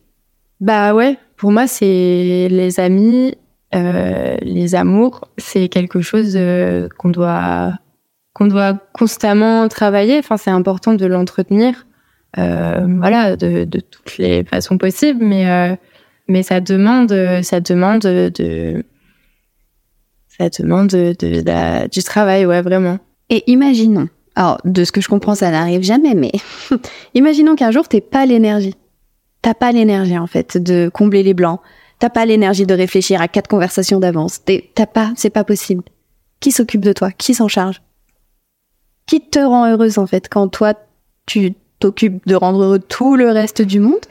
S3: bah ouais, pour moi c'est les amis, euh, les amours, c'est quelque chose euh, qu'on doit qu'on doit constamment travailler. Enfin, c'est important de l'entretenir, euh, voilà, de, de, toutes les façons possibles. Mais euh, mais ça demande ça demande de ça demande de, de, du travail, ouais, vraiment.
S2: Et imaginons, alors de ce que je comprends, ça n'arrive jamais, mais imaginons qu'un jour t'es pas l'énergie, t'as pas l'énergie en fait de combler les blancs, T'as pas l'énergie de réfléchir à quatre conversations d'avance. T'as pas, c'est pas possible. Qui s'occupe de toi? Qui s'en charge? Qui te rend heureuse en fait quand toi tu t'occupes de rendre heureux tout le reste du monde?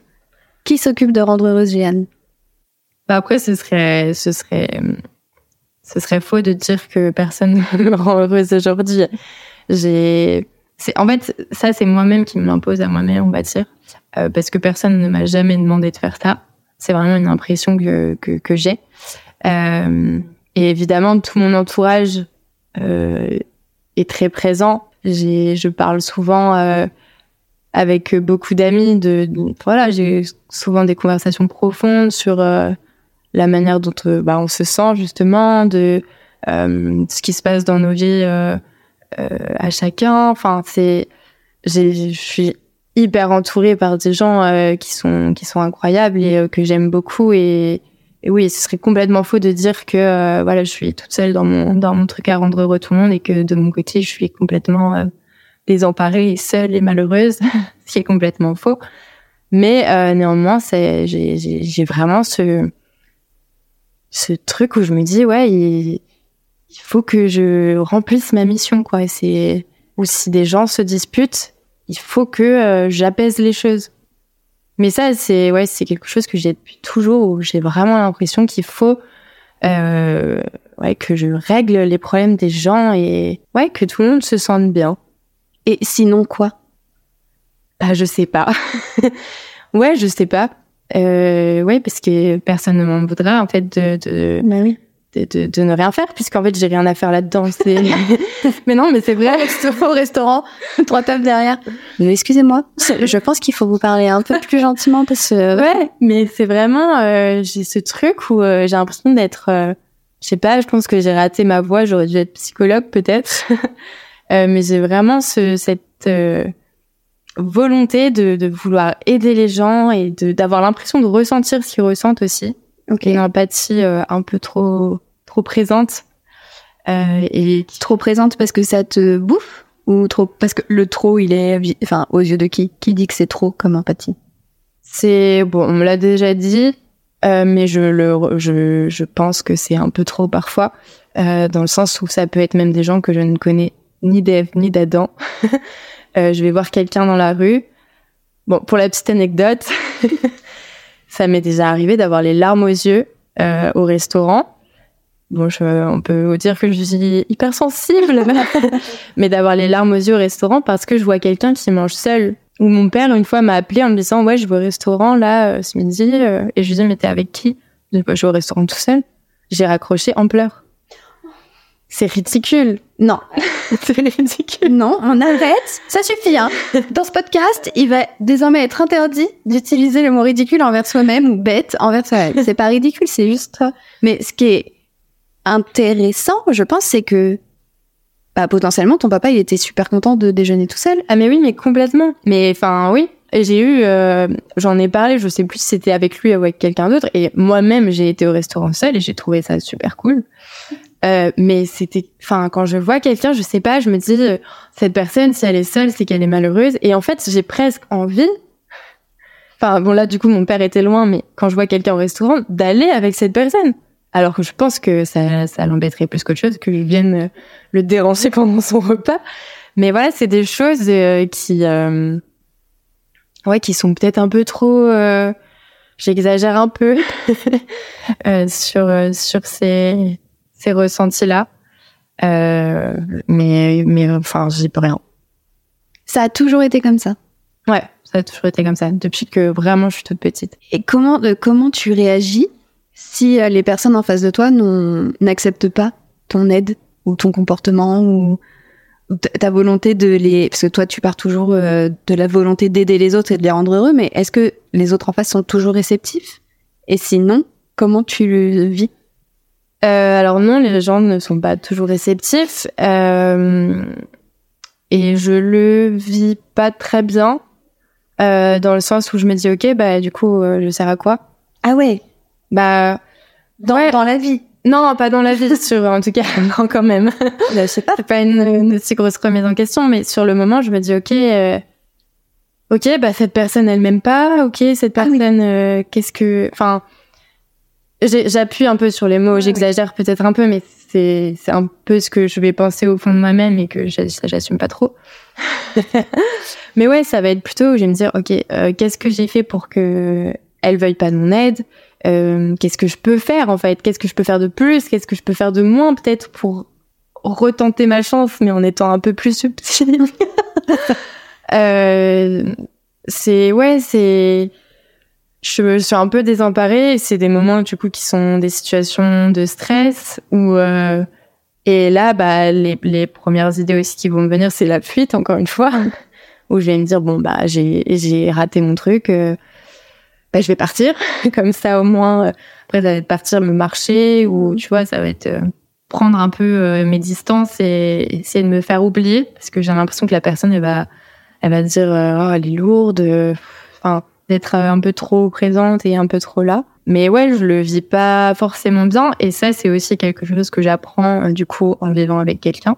S2: Qui s'occupe de rendre heureuse Jeanne?
S3: Bah Après, ce serait, ce serait, ce serait faux de dire que personne ne me rend heureuse aujourd'hui. J'ai, c'est en fait ça c'est moi-même qui me l'impose à moi-même on va dire euh, parce que personne ne m'a jamais demandé de faire ça c'est vraiment une impression que, que, que j'ai. Euh, et évidemment, tout mon entourage euh, est très présent. J'ai, je parle souvent euh, avec beaucoup d'amis. De, voilà, j'ai souvent des conversations profondes sur euh, la manière dont euh, bah, on se sent justement, de ce qui se passe dans nos vies à chacun. Enfin, c'est, je suis hyper entourée par des gens euh, qui sont qui sont incroyables et euh, que j'aime beaucoup et, et, oui ce serait complètement faux de dire que euh, voilà je suis toute seule dans mon dans mon truc à rendre heureux tout le monde et que de mon côté je suis complètement désemparée et seule et malheureuse ce qui est complètement faux. Mais néanmoins c'est j'ai j'ai vraiment ce ce truc où je me dis ouais il, il faut que je remplisse ma mission quoi. Et c'est ou si des gens se disputent il faut que euh, j'apaise les choses. Mais ça, c'est ouais, c'est quelque chose que j'ai depuis toujours où j'ai vraiment l'impression qu'il faut euh, ouais que je règle les problèmes des gens et ouais que tout le monde se sente bien.
S2: Et sinon quoi?
S3: Bah je sais pas. ouais, je sais pas. Euh, ouais, parce que personne ne m'en voudra en fait de. de...
S2: Bah oui
S3: de, de, ne rien faire puisqu'en fait j'ai rien à faire là-dedans.
S2: mais non, mais c'est vrai. au restaurant, trois tables derrière. Excusez-moi, je pense qu'il faut vous parler un peu plus gentiment parce que
S3: ouais, mais c'est vraiment euh, j'ai ce truc où euh, j'ai l'impression d'être, euh, je sais pas, je pense que j'ai raté ma voix, j'aurais dû être psychologue peut-être, mais j'ai vraiment ce, cette volonté de, de vouloir aider les gens et de d'avoir l'impression de ressentir ce qu'ils ressentent aussi.
S2: Okay.
S3: Une empathie un peu trop trop présente.
S2: Euh, et trop présente parce que ça te bouffe ou trop parce que le trop il est enfin aux yeux de qui? Qui dit que c'est trop comme empathie?
S3: C'est bon on me l'a déjà dit euh, mais je le je, je pense que c'est un peu trop parfois euh, dans le sens où ça peut être même des gens que je ne connais ni d'Ève ni d'Adam. Euh, je vais voir quelqu'un dans la rue. Bon pour la petite anecdote ça m'est déjà arrivé d'avoir les larmes aux yeux au restaurant bon, je, on peut dire que je suis hyper sensible, mais d'avoir les larmes aux yeux au restaurant parce que je vois quelqu'un qui mange seul. Ou mon père, une fois, m'a appelé en me disant, ouais, je vais au restaurant, là, euh, ce midi, euh, et je lui dis, mais t'es avec qui? Bah, je vais au restaurant tout seul. J'ai raccroché en pleurs. C'est ridicule.
S2: Non.
S3: C'est ridicule.
S2: Non, on arrête. Ça suffit, hein. Dans ce podcast, il va désormais être interdit d'utiliser le mot ridicule envers soi-même ou bête envers soi-même. C'est pas ridicule, c'est juste. Mais ce qui est intéressant, je pense, c'est que bah, potentiellement ton papa il était super content de déjeuner tout seul.
S3: Ah mais oui, mais complètement. Mais enfin oui, j'ai eu, euh, j'en ai parlé, je sais plus si c'était avec lui ou avec quelqu'un d'autre, et moi-même j'ai été au restaurant seul et j'ai trouvé ça super cool. Euh, mais c'était, enfin, quand je vois quelqu'un, je sais pas, je me dis, cette personne, si elle est seule, c'est qu'elle est malheureuse. Et en fait, j'ai presque envie, enfin, bon là, du coup, mon père était loin, mais quand je vois quelqu'un au restaurant, d'aller avec cette personne. Alors que je pense que ça, ça l'embêterait plus qu'autre chose, que je vienne euh, le déranger pendant son repas. Mais voilà, c'est des choses euh, qui, euh, ouais, qui sont peut-être un peu trop. J'exagère un peu sur sur ces ces ressentis-là. Euh, mais, mais enfin, j'y peux rien.
S2: Ça a toujours été comme ça.
S3: Ouais, ça a toujours été comme ça depuis que vraiment je suis toute petite.
S2: Et comment euh, comment tu réagis si euh, les personnes en face de toi n'acceptent pas ton aide ou ton comportement ou, ta volonté de les parce que toi tu pars toujours de la volonté d'aider les autres et de les rendre heureux mais est-ce que les autres en face sont toujours réceptifs? Et sinon comment tu le vis?
S3: Euh, alors non, les gens ne sont pas toujours réceptifs euh, et je le vis pas très bien euh, dans le sens où je me dis ok bah du coup euh, je sers à quoi?
S2: Ah ouais.
S3: Bah
S2: dans dans la vie.
S3: Non, pas dans la vie, sur en tout cas non quand même.
S2: je sais pas.
S3: C'est pas une, une aussi grosse remise en question, mais sur le moment je me dis ok. Euh, ok, bah cette personne elle m'aime pas. Ok, cette
S2: Ah oui.
S3: personne, euh, qu'est-ce que, enfin, j'appuie un peu sur les mots, j'exagère peut-être un peu, mais c'est c'est un peu ce que je vais penser au fond de moi-même et que j'assume pas trop. mais ouais, ça va être plutôt, je vais me dire, ok, euh, qu'est-ce que j'ai fait pour que elle veuille pas de mon aide? Qu'est-ce que je peux faire en fait? Qu'est-ce que je peux faire de plus? Qu'est-ce que je peux faire de moins peut-être pour retenter ma chance, mais en étant un peu plus subtil. euh, c'est ouais, c'est je me suis un peu désemparée. C'est des moments du coup qui sont des situations de stress où euh, et là bah les, les premières idées aussi qui vont me venir c'est la fuite encore une fois où je vais me dire bon bah j'ai j'ai raté mon truc euh, bah je vais partir. Comme ça au moins euh, après ça va être partir me marcher ou tu vois ça va être euh, prendre un peu euh, mes distances et essayer de me faire oublier parce que j'ai l'impression que la personne elle va elle va dire oh elle est lourde enfin d'être un peu trop présente et un peu trop là. Mais ouais je le vis pas forcément bien et ça c'est aussi quelque chose que j'apprends du coup en vivant avec quelqu'un.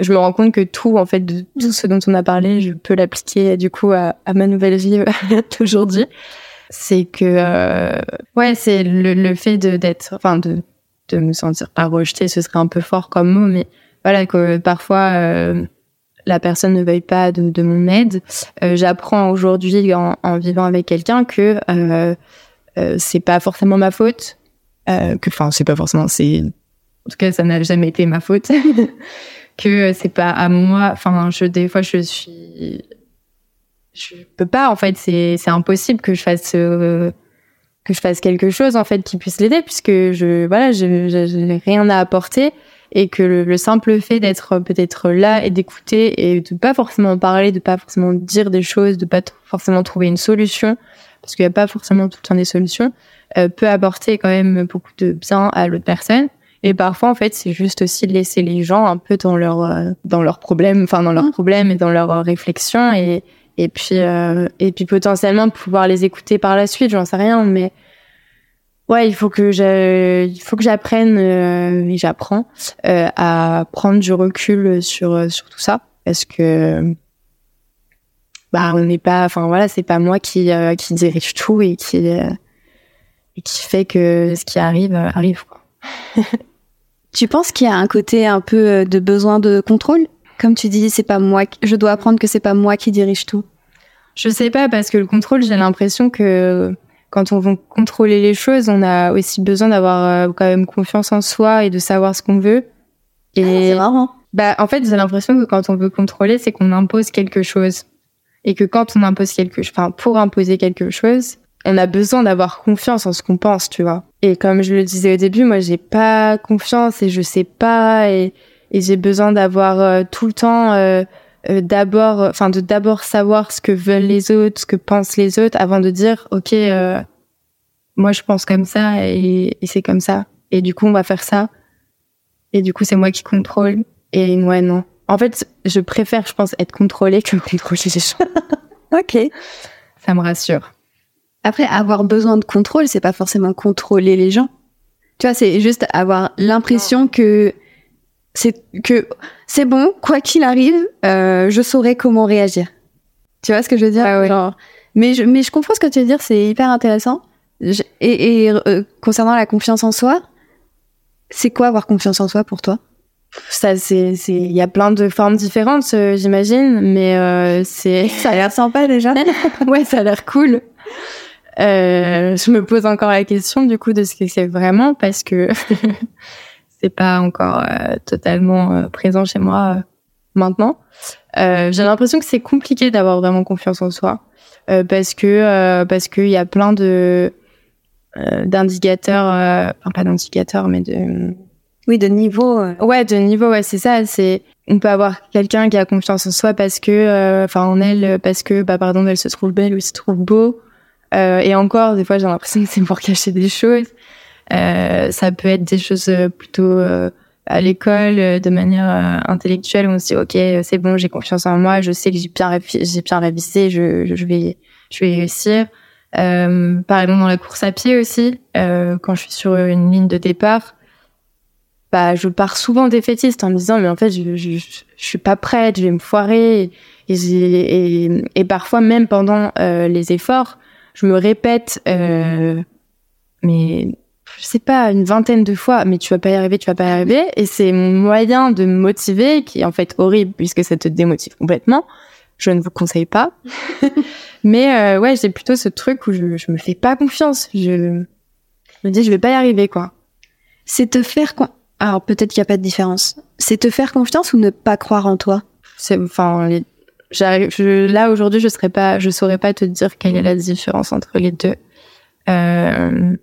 S3: Je me rends compte que tout en fait de tout ce dont on a parlé je peux l'appliquer du coup à ma nouvelle vie d'aujourd'hui c'est que euh, ouais c'est le, le fait de d'être enfin de de me sentir pas rejetée ce serait un peu fort comme mot mais voilà que parfois euh, la personne ne veuille pas de, de mon aide. Euh, j'apprends aujourd'hui en, en vivant avec quelqu'un que euh, euh, c'est pas forcément ma faute euh, que enfin c'est pas forcément c'est en tout cas ça n'a jamais été ma faute que c'est pas à moi enfin je des fois je suis je peux pas en fait c'est c'est impossible que je fasse euh, que je fasse quelque chose en fait qui puisse l'aider puisque je voilà je je- je n'ai rien à apporter et que le, le simple fait d'être peut-être là et d'écouter et de pas forcément parler de pas forcément dire des choses de pas forcément trouver une solution parce qu'il y a pas forcément tout le temps des solutions euh, peut apporter quand même beaucoup de bien à l'autre personne et parfois en fait c'est juste aussi laisser les gens un peu dans leur euh, dans leurs problèmes enfin dans leurs
S2: Mhm.
S3: problèmes et dans leurs euh, réflexions et et puis euh, et puis potentiellement pouvoir les écouter par la suite j'en sais rien mais ouais il faut que je il faut que j'apprenne euh, et j'apprends euh, à prendre du recul sur sur tout ça. Parce que bah on n'est pas enfin voilà c'est pas moi qui euh, qui dirige tout et qui euh, et qui fait que ce qui arrive euh, arrive quoi.
S2: Tu penses qu'il y a un côté un peu de besoin de contrôle? Comme tu dis, c'est pas moi, qui- je dois apprendre que c'est pas moi qui dirige tout.
S3: Je sais pas parce que le contrôle, j'ai l'impression que quand on veut contrôler les choses, on a aussi besoin d'avoir euh, quand même confiance en soi et de savoir ce qu'on veut.
S2: Et ah, c'est marrant.
S3: Bah, en fait, j'ai l'impression que quand on veut contrôler, c'est qu'on impose quelque chose. Et que quand on impose quelque chose, enfin, pour imposer quelque chose, on a besoin d'avoir confiance en ce qu'on pense, tu vois. Et comme je le disais au début, moi, j'ai pas confiance et je sais pas et, et j'ai besoin d'avoir euh, tout le temps euh, euh, d'abord, enfin, de d'abord savoir ce que veulent les autres, ce que pensent les autres, avant de dire, ok, moi, je pense comme ça et, et c'est comme ça. Et du coup, on va faire ça. Et du coup, c'est moi qui contrôle. Et ouais, non. En fait, je préfère, je pense, être contrôlée que contrôler les gens.
S2: ok.
S3: Ça me rassure.
S2: Après, avoir besoin de contrôle, c'est pas forcément contrôler les gens. Tu vois, c'est juste avoir l'impression que c'est que c'est bon, quoi qu'il arrive, euh, je saurai comment réagir. Tu vois ce que je veux dire?
S3: Ah Genre,
S2: mais je mais je comprends ce que tu veux dire, c'est hyper intéressant. et, et euh, concernant la confiance en soi, c'est quoi avoir confiance en soi pour toi?
S3: Ça c'est c'est il y a plein de formes différentes euh, j'imagine mais euh, c'est
S2: ça a l'air sympa déjà.
S3: Ouais ça a l'air cool. Euh, je me pose encore la question du coup de ce que c'est vraiment parce que c'est pas encore euh, totalement euh, présent chez moi euh, maintenant. J'ai l'impression que c'est compliqué d'avoir vraiment confiance en soi parce que parce qu'il y a plein de d'indicateurs, enfin pas d'indicateurs mais de
S2: oui de niveau.
S3: Ouais de niveau ouais c'est ça c'est on peut avoir quelqu'un qui a confiance en soi parce que enfin en elle parce que bah pardon elle se trouve belle ou se trouve beau euh, et encore, des fois, j'ai l'impression que c'est pour cacher des choses. Euh, ça peut être des choses euh, plutôt à l'école, de manière intellectuelle, où on se dit, ok, c'est bon, j'ai confiance en moi, je sais que j'ai bien, j'ai bien révisé, je, je vais, je vais réussir. Euh, par exemple, dans la course à pied aussi, euh, quand je suis sur une ligne de départ, bah, je pars souvent défaitiste en me disant, mais en fait, je, je, je, suis pas prête, je vais me foirer. Et, et, et parfois, même pendant euh, les efforts, je me répète, euh, mais je sais pas, une vingtaine de fois, mais tu vas pas y arriver, tu vas pas y arriver. Et c'est mon moyen de me motiver, qui est en fait horrible puisque ça te démotive complètement. Je ne vous conseille pas. mais euh, ouais, j'ai plutôt ce truc où je, je me fais pas confiance. Je, me dis, je vais pas y arriver, quoi.
S2: C'est te faire quoi Alors peut-être qu'il y a pas de différence. C'est te faire confiance ou ne pas croire en toi?
S3: C'est enfin les, je, là aujourd'hui, je serais pas, je saurais pas te dire quelle est la différence entre les deux.
S2: Euh...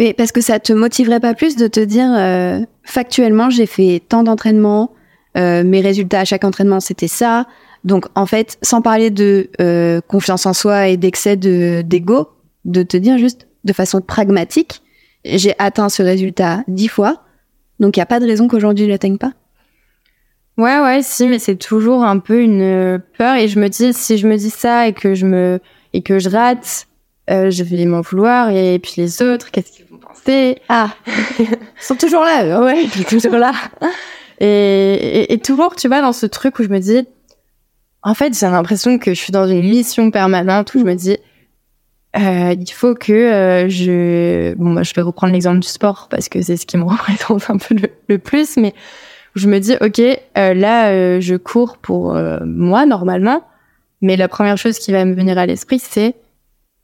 S2: Et parce que ça te motiverait pas plus de te dire euh, factuellement, j'ai fait tant d'entraînements, euh, mes résultats à chaque entraînement c'était ça. Donc en fait, sans parler de euh, confiance en soi et d'excès de d'ego, de te dire juste de façon pragmatique, j'ai atteint ce résultat dix fois, donc il y a pas de raison qu'aujourd'hui je l'atteigne pas.
S3: Ouais, ouais, si, mais c'est toujours un peu une euh, peur et je me dis si je me dis ça et que je me et que je rate, euh, je vais m'en vouloir et puis les autres, qu'est-ce qu'ils
S2: Ah, ils sont toujours là,
S3: ouais, ils sont toujours là. Et, et, et, toujours, tu vois, dans ce truc où je me dis, en fait, j'ai l'impression que je suis dans une mission permanente où je me dis, euh, il faut que euh, je, bon, bah, je vais reprendre l'exemple du sport parce que c'est ce qui me représente un peu le, le plus, mais je me dis, ok, euh, là, euh, je cours pour euh, moi normalement, mais la première chose qui va me venir à l'esprit, c'est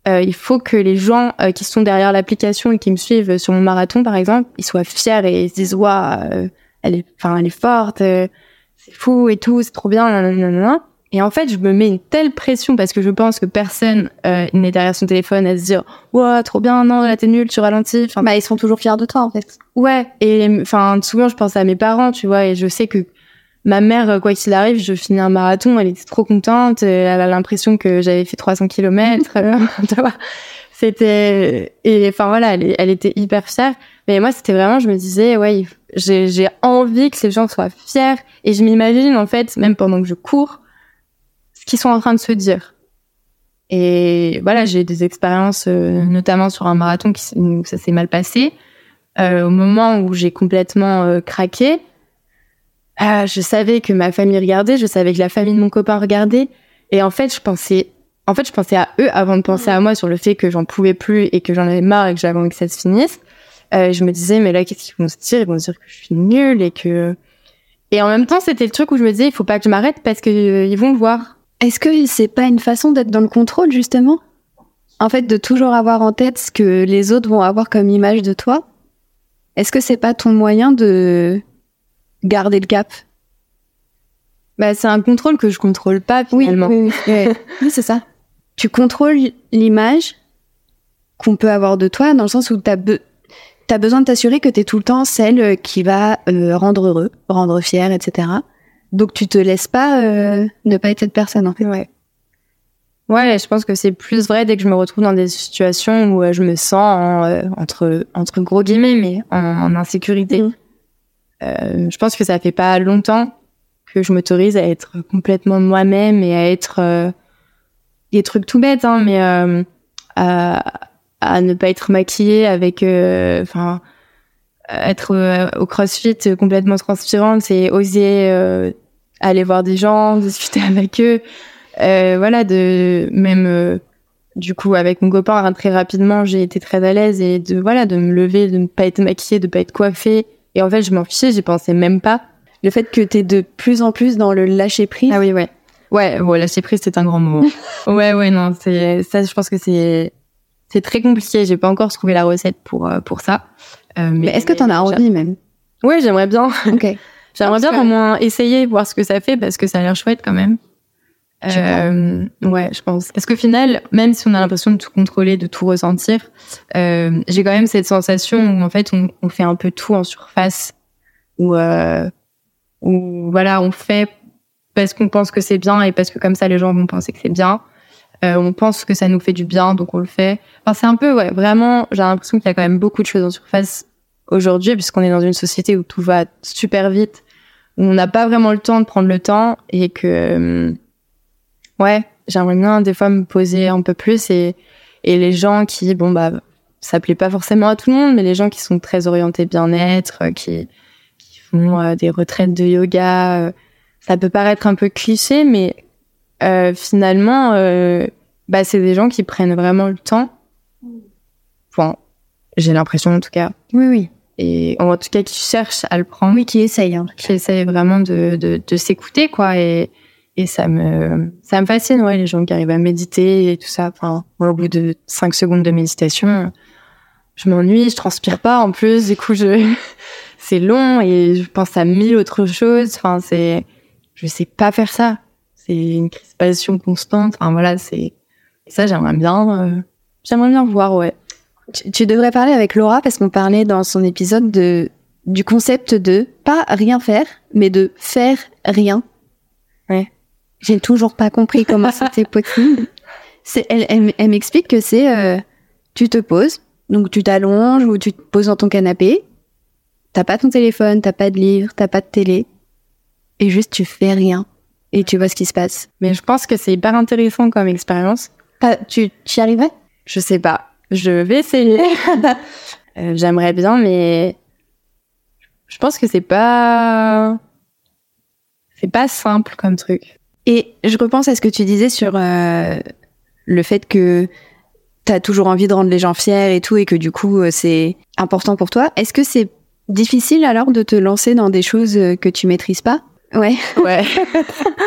S3: il faut que les gens qui sont derrière l'application et qui me suivent sur mon marathon, par exemple, ils soient fiers et ils se disent, waouh, elle est, enfin, elle est forte, c'est fou et tout, c'est trop bien, nanana. Et en fait, je me mets une telle pression parce que je pense que personne euh, n'est derrière son téléphone à se dire "Ouah, trop bien, non, là t'es nul, tu ralentis."
S2: Enfin, bah ils sont toujours fiers de toi en fait.
S3: Ouais, et enfin souvent je pense à mes parents, tu vois, et je sais que ma mère quoi qu'il arrive, je finis un marathon, elle était trop contente, elle a l'impression que j'avais fait 300 km, vois. C'était et enfin voilà, elle, était hyper fière. Mais moi, c'était vraiment, je me disais, ouais, j'ai envie que ces gens soient fiers. Et je m'imagine, en fait, même pendant que je cours, qu'ils sont en train de se dire. Et voilà, j'ai des expériences, euh, notamment sur un marathon qui où ça s'est mal passé. Euh, au moment où j'ai complètement euh, craqué, je savais que ma famille regardait, je savais que la famille de mon copain regardait, et en fait, je pensais, en fait, je pensais à eux avant de penser à moi sur le fait que j'en pouvais plus et que j'en avais marre et que j'avais envie que ça se finisse. je me disais, mais là, qu'est-ce qu'ils vont se dire? Ils vont se dire que je suis nulle et que. Et en même temps, c'était le truc où je me disais, il faut pas que je m'arrête parce que ils vont le voir.
S2: Est-ce que c'est pas une façon d'être dans le contrôle justement? En fait, de toujours avoir en tête ce que les autres vont avoir comme image de toi, est-ce que c'est pas ton moyen de garder le cap
S3: Bah, c'est un contrôle que je contrôle pas finalement.
S2: Oui, oui, oui. c'est ça. Tu contrôles l'image qu'on peut avoir de toi dans le sens où tu as, besoin de t'assurer que tu es tout le temps celle qui va euh, rendre heureux, rendre fier, etc. Donc tu te laisses pas euh, ne pas être cette personne en fait.
S3: Ouais. Ouais, je pense que c'est plus vrai dès que je me retrouve dans des situations où euh, je me sens euh, entre entre gros guillemets, mais en, insécurité. Mmh. Euh, je pense que ça fait pas longtemps que je m'autorise à être complètement moi-même et à être euh, des trucs tout bêtes, hein, mais à, à ne pas être maquillée avec, enfin, être au CrossFit complètement transpirante et oser aller voir des gens, discuter avec eux. Euh, voilà, de même euh, du coup avec mon copain hein, très rapidement, j'ai été très à l'aise et de voilà de me lever, de ne pas être maquillée, de pas être coiffée. Et en fait, je m'en fichais, j'y pensais même pas.
S2: Le fait que t'es de plus en plus dans le lâcher prise.
S3: Ah oui, ouais. Ouais, ouais, lâcher prise, c'est un grand mot. ouais, ouais, non, c'est ça. Je pense que c'est c'est très compliqué. J'ai pas encore trouvé la recette pour euh, pour ça.
S2: Euh, mais, mais est-ce que t'en as envie même?
S3: Ouais, j'aimerais bien.
S2: Ok.
S3: j'aimerais bien au moins essayer, voir ce que ça fait parce que ça a l'air chouette quand même. Euh, ouais, je pense. Parce qu'au final, même si on a l'impression de tout contrôler, de tout ressentir, euh, j'ai quand même cette sensation où en fait on, on fait un peu tout en surface, où, euh, où voilà, on fait parce qu'on pense que c'est bien et parce que comme ça les gens vont penser que c'est bien. Euh, on pense que ça nous fait du bien, donc on le fait. Enfin, c'est un peu, ouais, vraiment, j'ai l'impression qu'il y a quand même beaucoup de choses en surface aujourd'hui, puisqu'on est dans une société où tout va super vite, où on n'a pas vraiment le temps de prendre le temps et que Ouais, j'aimerais bien des fois me poser un peu plus et, et les gens qui, bon, bah, ça plaît pas forcément à tout le monde, mais les gens qui sont très orientés bien-être, euh, qui, qui font euh, des retraites de yoga, euh, ça peut paraître un peu cliché, mais euh, finalement, bah, c'est des gens qui prennent vraiment le temps. Enfin, j'ai l'impression en tout cas.
S2: Oui, oui.
S3: Et en tout cas, qui cherchent à le prendre.
S2: Oui, qui essayent. Hein.
S3: Qui essayent vraiment de, de, de s'écouter, quoi. Et, et ça me ça me fascine ouais les gens qui arrivent à méditer et tout ça. Enfin au bout de cinq secondes de méditation je m'ennuie je transpire pas. En plus du coup je c'est long et je pense à mille autres choses. Enfin c'est je sais pas faire ça. C'est une crispation constante. Enfin voilà c'est ça j'aimerais bien euh, j'aimerais bien voir ouais.
S2: Tu, tu devrais parler avec Laura parce qu'on parlait dans son épisode de du concept de pas rien faire mais de faire rien.
S3: Ouais
S2: j'ai toujours pas compris comment c'était possible. C'est, elle, elle, m'explique que c'est, euh, tu te poses, donc tu t'allonges ou tu te poses dans ton canapé, t'as pas ton téléphone, t'as pas de livre, t'as pas de télé, et juste tu fais rien et tu vois ce qui se passe.
S3: Mais je pense que c'est hyper intéressant comme expérience.
S2: tu, tu y arriverais?
S3: Je sais pas. Je vais essayer. euh, J'aimerais bien, mais je pense que c'est pas, c'est pas simple comme truc.
S2: Et je repense à ce que tu disais sur euh, le fait que tu as toujours envie de rendre les gens fiers et tout, et que du coup, euh, c'est important pour toi. Est-ce que c'est difficile alors de te lancer dans des choses euh, que tu maîtrises pas?
S3: Ouais. Ouais.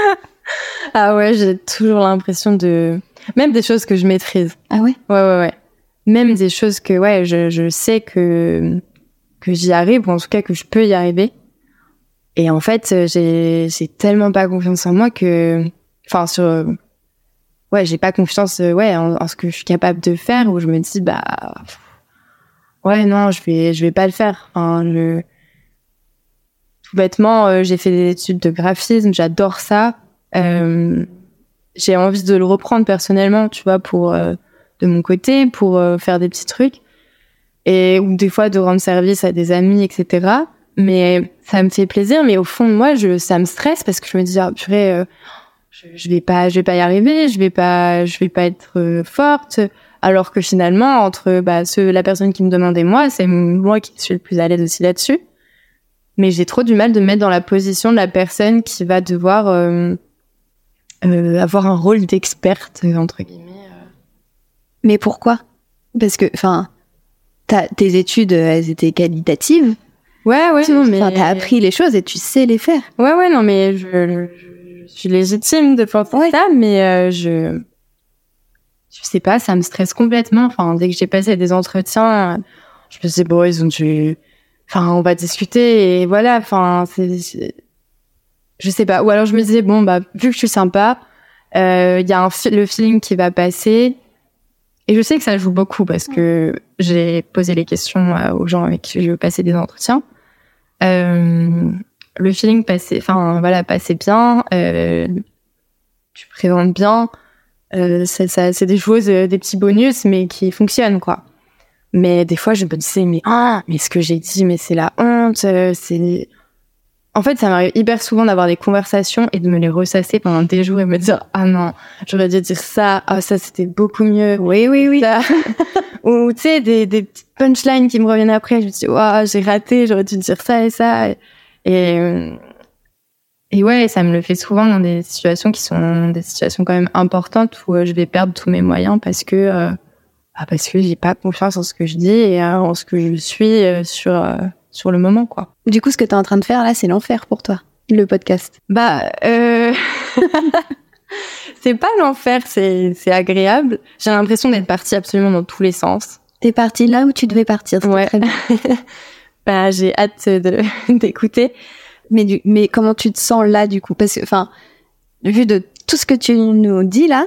S3: ah ouais, j'ai toujours l'impression de... Même des choses que je maîtrise.
S2: Ah ouais?
S3: Ouais, ouais, ouais. Même des choses que, ouais, je, je sais que, que j'y arrive, ou en tout cas que je peux y arriver. Et en fait, euh, j'ai tellement pas confiance en moi que, enfin sur, ouais, j'ai pas confiance, euh, ouais, en, ce que je suis capable de faire. Où je me dis, bah, ouais, non, je vais je vais pas le faire. Enfin, je, tout bêtement, euh, j'ai fait des études de graphisme, j'adore ça. Euh, j'ai envie de le reprendre personnellement, tu vois, pour de mon côté, pour faire des petits trucs et ou des fois de rendre service à des amis, etc mais ça me fait plaisir mais au fond de moi je ça me stresse parce que je me dis ah, purée euh, je, je, vais pas je vais pas y arriver je vais pas je vais pas être euh, forte. Alors que finalement entre bah ce, la personne qui me demandait moi c'est moi qui suis le plus à l'aise aussi là-dessus. Mais j'ai trop du mal de me mettre dans la position de la personne qui va devoir euh, euh avoir un rôle d'experte entre guillemets
S2: mais pourquoi? Parce que enfin tes études elles étaient qualitatives
S3: Ouais, ouais, non, mais.
S2: t'as appris les choses et tu sais les faire.
S3: Ouais, ouais, non, mais je, je, suis légitime de penser ça, mais euh, je. je sais pas, ça me stresse complètement. Enfin, dès que j'ai passé des entretiens, je me disais bon, ils ont dû, enfin, on va discuter et voilà. Enfin, c'est, je sais pas. Ou alors je me disais bon, bah vu que je suis sympa, il euh, y a un le feeling qui va passer. Et je sais que ça joue beaucoup parce que j'ai posé les questions euh, aux gens avec qui je passer des entretiens. Euh, le feeling passait, enfin voilà, passait bien. Euh, tu présentes bien. Euh, c'est des choses, euh, des petits bonus, mais qui fonctionnent quoi. Mais des fois, je me disais mais ah, mais ce que j'ai dit, mais c'est la honte. C'est en fait, ça m'arrive hyper souvent d'avoir des conversations et de me les ressasser pendant des jours et me dire ah non, j'aurais dû dire ça, ah ça c'était beaucoup mieux.
S2: Oui oui oui.
S3: Ou tu sais des, des petites punchlines qui me reviennent après, je me dis waouh j'ai raté, j'aurais dû dire ça et ça. Et et ouais, ça me le fait souvent dans des situations qui sont des situations quand même importantes où euh, je vais perdre tous mes moyens parce que euh, ah, parce que j'ai pas confiance en ce que je dis et euh, en ce que je suis sur sur le moment, quoi.
S2: Du coup, ce que tu es en train de faire là, c'est l'enfer pour toi, le podcast.
S3: Bah, euh... c'est pas l'enfer, c'est c'est agréable. J'ai l'impression d'être partie absolument dans tous les sens.
S2: T'es partie là où tu devais partir.
S3: Ouais. Très bien. bah, j'ai hâte de d'écouter.
S2: Mais du, mais comment tu te sens là du coup? Parce que, enfin, vu de tout ce que tu nous dis là,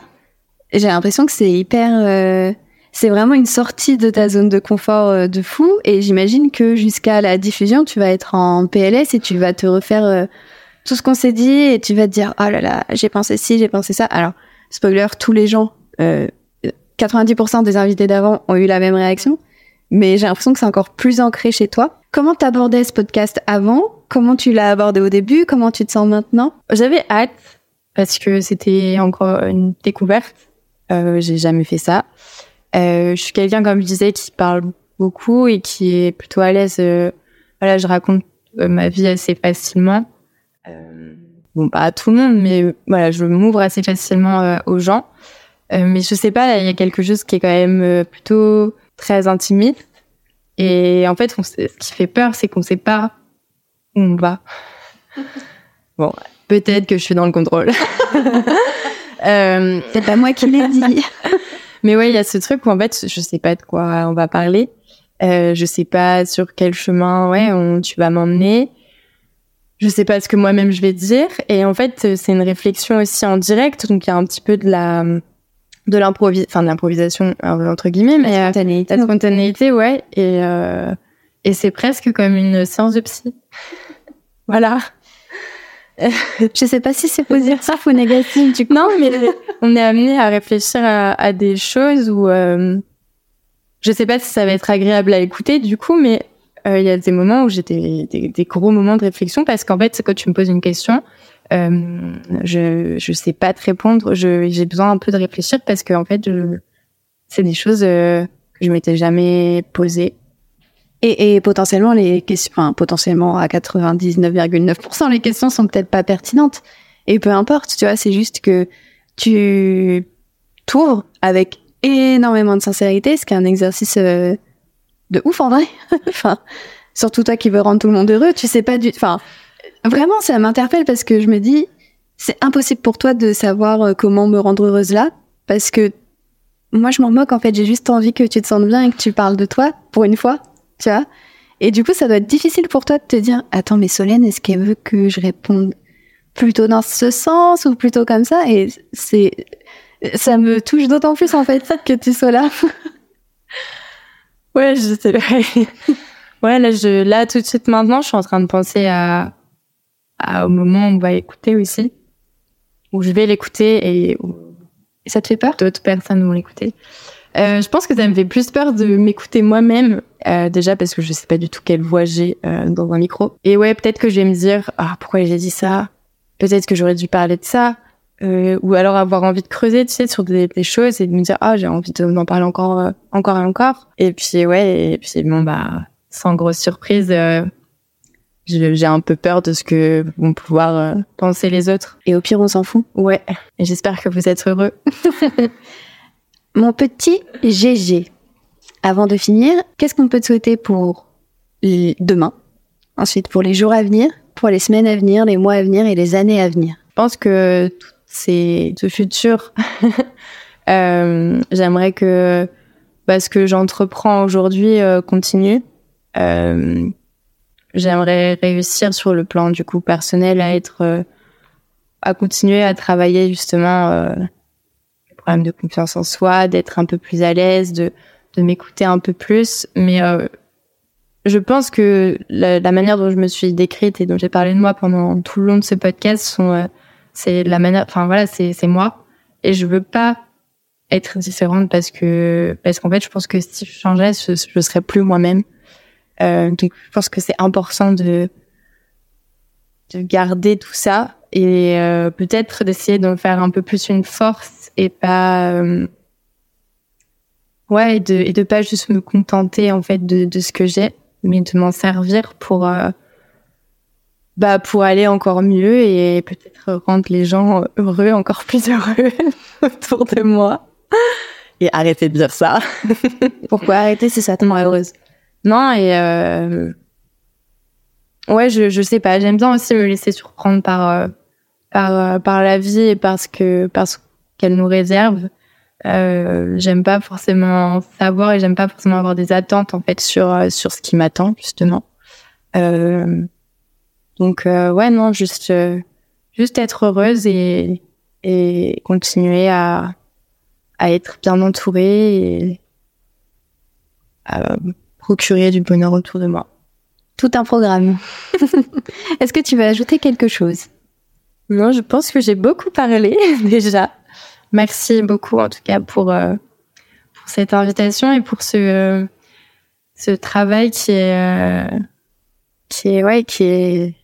S2: j'ai l'impression que c'est hyper euh, c'est vraiment une sortie de ta zone de confort euh, de fou. Et j'imagine que jusqu'à la diffusion, tu vas être en PLS et tu vas te refaire euh, tout ce qu'on s'est dit et tu vas te dire, oh là là, j'ai pensé ci, j'ai pensé ça. Alors, spoiler, tous les gens, euh, 90% des invités d'avant ont eu la même réaction. Mais j'ai l'impression que c'est encore plus ancré chez toi. Comment t'abordais ce podcast avant? Comment tu l'as abordé au début? Comment tu te sens maintenant?
S3: J'avais hâte parce que c'était encore une découverte. Euh, j'ai jamais fait ça. Euh, je suis quelqu'un, comme je disais, qui parle beaucoup et qui est plutôt à l'aise. Euh, voilà, je raconte euh, ma vie assez facilement. Euh, bon, pas à tout le monde, mais voilà, je m'ouvre assez facilement aux gens. mais je sais pas, il y a quelque chose qui est quand même plutôt très intimiste. Et en fait, on ce qui fait peur, c'est qu'on sait pas où on va. bon, peut-être que je suis dans le contrôle.
S2: euh, c'est pas moi qui l'ai dit.
S3: Mais ouais, il y a ce truc où en fait, je sais pas de quoi on va parler. Euh, je sais pas sur quel chemin ouais on, tu vas m'emmener. Je sais pas ce que moi-même je vais dire. Et en fait, c'est une réflexion aussi en direct, donc il y a un petit peu de la de l'improvis, enfin de l'improvisation entre guillemets, mais
S2: la spontanéité,
S3: la spontanéité, ouais. Et euh, et c'est presque comme une séance de psy. voilà.
S2: je sais pas si c'est positif ou négatif
S3: du coup. Non, mais on est amené à réfléchir à, des choses où euh, je sais pas si ça va être agréable à écouter du coup, mais euh, il y a des moments où j'ai des, des, gros moments de réflexion parce qu'en fait, quand tu me poses une question, euh, je je sais pas te répondre, j'ai besoin un peu de réfléchir parce que en fait, c'est des choses euh, que je m'étais jamais posées
S2: et, et, potentiellement les questions, enfin potentiellement à 99,9%, les questions sont peut-être pas pertinentes. Et peu importe, tu vois, c'est juste que tu t'ouvres avec énormément de sincérité, ce qui est un exercice euh, de ouf en vrai. enfin, surtout toi qui veux rendre tout le monde heureux, tu sais pas du, enfin, vraiment ça m'interpelle parce que je me dis, c'est impossible pour toi de savoir euh, comment me rendre heureuse là, parce que moi je m'en moque en fait, j'ai juste envie que tu te sentes bien et que tu parles de toi pour une fois tu vois. Et du coup, ça doit être difficile pour toi de te dire, attends, mais Solène, est-ce qu'elle veut que je réponde plutôt dans ce sens ou plutôt comme ça? Et c'est, ça me touche d'autant plus en fait que tu sois là.
S3: ouais, je sais. ouais, là, je, là, tout de suite maintenant, je suis en train de penser à, à au moment où on va écouter aussi, où je vais l'écouter et où
S2: ça te fait peur?
S3: D'autres personnes vont l'écouter. Euh, je pense que ça me fait plus peur de m'écouter moi-même, euh, déjà parce que je sais pas du tout quelle voix j'ai euh, dans un micro. Et ouais, peut-être que je vais me dire ah pourquoi j'ai dit ça? Peut-être que j'aurais dû parler de ça. Euh, ou alors avoir envie de creuser, tu sais, sur des, des choses et de me dire ah j'ai envie d'en parler encore, euh, encore et encore. Et puis ouais, et puis bon bah sans grosse surprise, euh, j'ai un peu peur de ce que vont pouvoir penser les autres.
S2: Et au pire on s'en fout.
S3: Ouais. Et j'espère que vous êtes heureux.
S2: Mon petit GG. Avant de finir, qu'est-ce qu'on peut te souhaiter pour demain? Ensuite, pour les jours à venir, pour les semaines à venir, les mois à venir et les années à venir?
S3: Je pense que c'est ce futur. Euh, j'aimerais que bah, ce que j'entreprends aujourd'hui euh, continue. Euh, j'aimerais réussir sur le plan du coup personnel à être, à continuer à travailler justement le problème de confiance en soi, d'être un peu plus à l'aise, de de m'écouter un peu plus. Mais je pense que la, la, manière dont je me suis décrite et dont j'ai parlé de moi pendant tout le long de ce podcast sont c'est la manière enfin voilà c'est c'est moi et je veux pas être différente parce que parce qu'en fait je pense que si je changeais je, je serais plus moi-même euh, donc je pense que c'est important de de garder tout ça et euh, peut-être d'essayer de faire un peu plus une force et pas euh, ouais et de et de pas juste me contenter en fait de de ce que j'ai mais de m'en servir pour euh, bah pour aller encore mieux et peut-être rendre les gens heureux encore plus heureux autour de moi et arrêter de dire ça.
S2: Pourquoi arrêter C'est ça, tellement heureuse?
S3: Non, et euh... ouais, je, je sais pas. J'aime bien aussi me laisser surprendre par, euh, par, euh, par la vie et parce que, parce qu'elle nous réserve. Euh, j'aime pas forcément savoir et j'aime pas forcément avoir des attentes en fait sur euh, sur ce qui m'attend justement. Euh, donc ouais non juste juste être heureuse et et continuer à à être bien entourée et à procurer du bonheur autour de moi.
S2: Tout un programme. Est-ce que tu veux ajouter quelque chose?
S3: Non, je pense que j'ai beaucoup parlé déjà. Merci beaucoup en tout cas pour euh, pour cette invitation et pour ce euh, ce travail qui est euh, qui est ouais qui est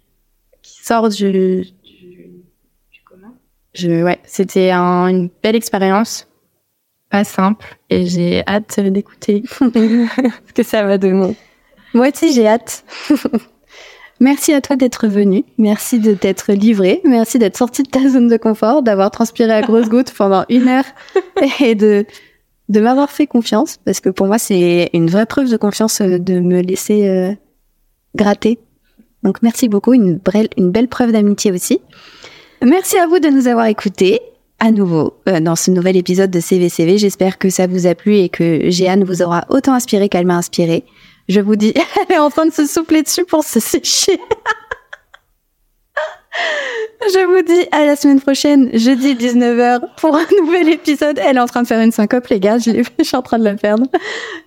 S3: qui sort du du, du commun. Je ouais, c'était un, une belle expérience pas simple et j'ai hâte d'écouter ce que ça va donner.
S2: Moi aussi, j'ai hâte. Merci à toi d'être venu. Merci de t'être livré. Merci d'être sorti de ta zone de confort, d'avoir transpiré à grosses gouttes pendant une heure et de, de m'avoir fait confiance parce que pour moi, c'est une vraie preuve de confiance de me laisser euh, gratter. Donc, merci beaucoup. Une, belle, une belle preuve d'amitié aussi. Merci à vous de nous avoir écoutés à nouveau euh, dans ce nouvel épisode de CVCV. J'espère que ça vous a plu et que Jeanne vous aura autant inspiré qu'elle m'a inspiré. Je vous dis, elle est en train de se souffler dessus pour se sécher. Je vous dis à la semaine prochaine, jeudi 19h, pour un nouvel épisode. Elle est en train de faire une syncope, les gars. Je, je suis en train de la perdre.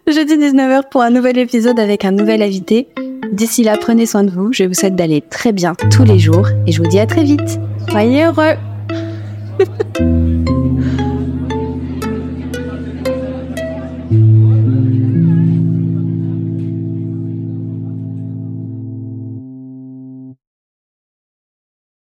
S2: Jeudi 19h pour un nouvel épisode avec un nouvel invité. D'ici là, prenez soin de vous. Je vous souhaite d'aller très bien tous les jours et je vous dis à très vite. Soyez heureux!